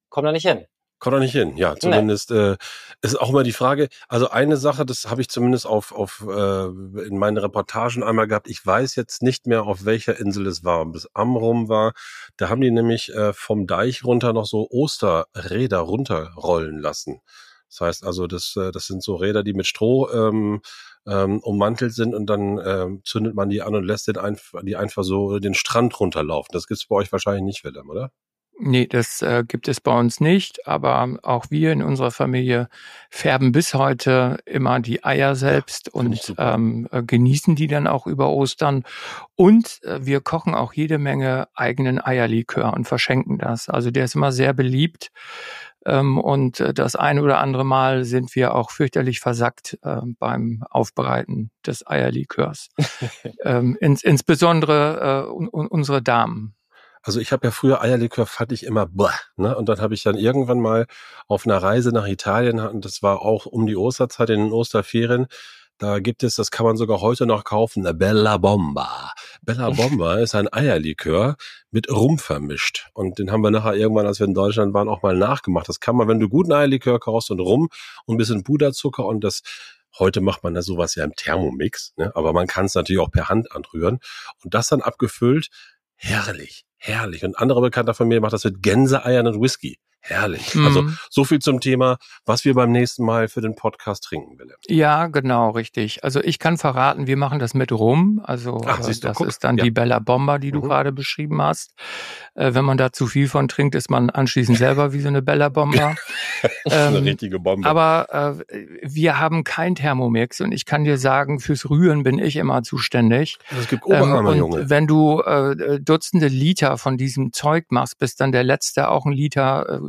kommen da nicht hin.
Kommt doch nicht hin. Ja, zumindest nee. äh, ist auch immer die Frage. Also eine Sache, das habe ich zumindest auf, auf äh, in meinen Reportagen einmal gehabt. Ich weiß jetzt nicht mehr, auf welcher Insel es war. Bis Amrum war, da haben die nämlich äh, vom Deich runter noch so Osterräder runterrollen lassen. Das heißt also, das, äh, das sind so Räder, die mit Stroh ähm, ähm, ummantelt sind und dann ähm, zündet man die an und lässt den einf die einfach so den Strand runterlaufen. Das gibt's bei euch wahrscheinlich nicht, Willem, oder?
Nee, das äh, gibt es bei uns nicht, aber auch wir in unserer Familie färben bis heute immer die Eier selbst ja, und ähm, äh, genießen die dann auch über Ostern. Und äh, wir kochen auch jede Menge eigenen Eierlikör und verschenken das. Also der ist immer sehr beliebt. Ähm, und äh, das eine oder andere Mal sind wir auch fürchterlich versackt äh, beim Aufbereiten des Eierlikörs. *laughs* ähm, ins, insbesondere äh, un, unsere Damen.
Also ich habe ja früher Eierlikör fand ich immer boah, ne? Und dann habe ich dann irgendwann mal auf einer Reise nach Italien und das war auch um die Osterzeit in den Osterferien. Da gibt es, das kann man sogar heute noch kaufen, eine Bella Bomba. Bella *laughs* Bomba ist ein Eierlikör mit Rum vermischt. Und den haben wir nachher irgendwann, als wir in Deutschland waren, auch mal nachgemacht. Das kann man, wenn du guten Eierlikör kaufst und Rum und ein bisschen Puderzucker und das Heute macht man da sowas ja im Thermomix, ne? aber man kann es natürlich auch per Hand anrühren. Und das dann abgefüllt, herrlich. Herrlich. Und andere Bekannter von mir macht das mit Gänseeiern und Whisky. Herrlich. Mhm. Also so viel zum Thema, was wir beim nächsten Mal für den Podcast trinken, Willem.
Ja, genau, richtig. Also ich kann verraten, wir machen das mit Rum. Also Ach, äh, das ist dann ja. die Bella Bomba, die du mhm. gerade beschrieben hast. Äh, wenn man da zu viel von trinkt, ist man anschließend selber wie so eine Bella Bomba. *laughs*
eine ähm, richtige Bombe.
Aber äh, wir haben kein Thermomix und ich kann dir sagen, fürs Rühren bin ich immer zuständig.
Es gibt Oberhammer, ähm,
und wenn du äh, Dutzende Liter von diesem Zeug machst, bis dann der letzte auch ein Liter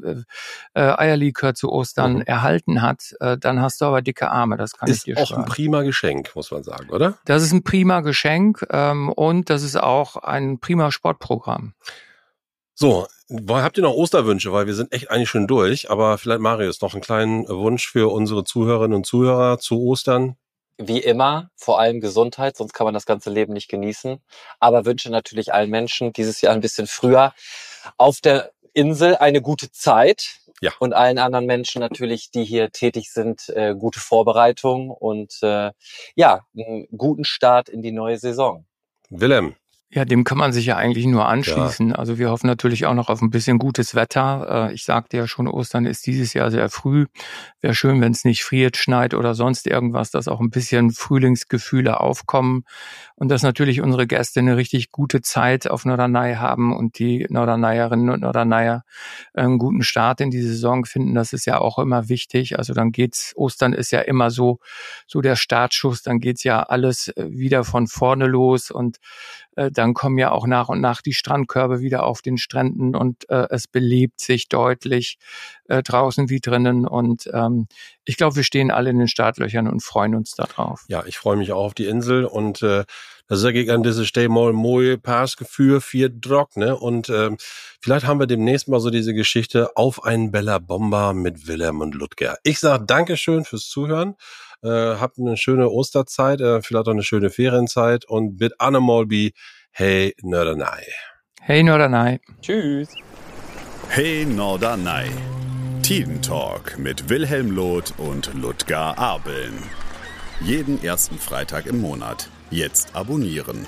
äh, äh, Eierlikör zu Ostern mhm. erhalten hat, äh, dann hast du aber dicke Arme, das kann
ist
ich dir
auch ein prima Geschenk, muss man sagen, oder?
Das ist ein prima Geschenk ähm, und das ist auch ein prima Sportprogramm.
So, habt ihr noch Osterwünsche? Weil wir sind echt eigentlich schon durch. Aber vielleicht, Marius, noch einen kleinen Wunsch für unsere Zuhörerinnen und Zuhörer zu Ostern?
Wie immer, vor allem Gesundheit, sonst kann man das ganze Leben nicht genießen. Aber wünsche natürlich allen Menschen dieses Jahr ein bisschen früher auf der Insel eine gute Zeit. Ja. Und allen anderen Menschen natürlich, die hier tätig sind, äh, gute Vorbereitung und äh, ja, einen guten Start in die neue Saison.
Willem,
ja, dem kann man sich ja eigentlich nur anschließen. Ja. Also wir hoffen natürlich auch noch auf ein bisschen gutes Wetter. Äh, ich sagte ja schon, Ostern ist dieses Jahr sehr früh. Wäre schön, wenn es nicht friert, schneit oder sonst irgendwas, dass auch ein bisschen Frühlingsgefühle aufkommen und dass natürlich unsere Gäste eine richtig gute Zeit auf Norderney haben und die Norderneyerinnen und Norderneier einen guten Start in die Saison finden. Das ist ja auch immer wichtig. Also dann geht's, Ostern ist ja immer so, so der Startschuss. Dann geht's ja alles äh, wieder von vorne los und äh, dann kommen ja auch nach und nach die Strandkörbe wieder auf den Stränden und äh, es belebt sich deutlich äh, draußen wie drinnen. Und ähm, ich glaube, wir stehen alle in den Startlöchern und freuen uns darauf.
Ja, ich freue mich auch auf die Insel und äh, das sage ich an diese Stelle mal mooi Paasgefühl für Drock, ne? Und ähm, vielleicht haben wir demnächst mal so diese Geschichte auf einen Bella Bomber mit Willem und Ludger. Ich sage Dankeschön fürs Zuhören. Äh, habt eine schöne Osterzeit, äh, vielleicht auch eine schöne Ferienzeit und mit Animalby, hey Nörderney.
Hey Nörderney.
Tschüss.
Hey Norderney. Talk mit Wilhelm Loth und Ludger Abeln. Jeden ersten Freitag im Monat. Jetzt abonnieren.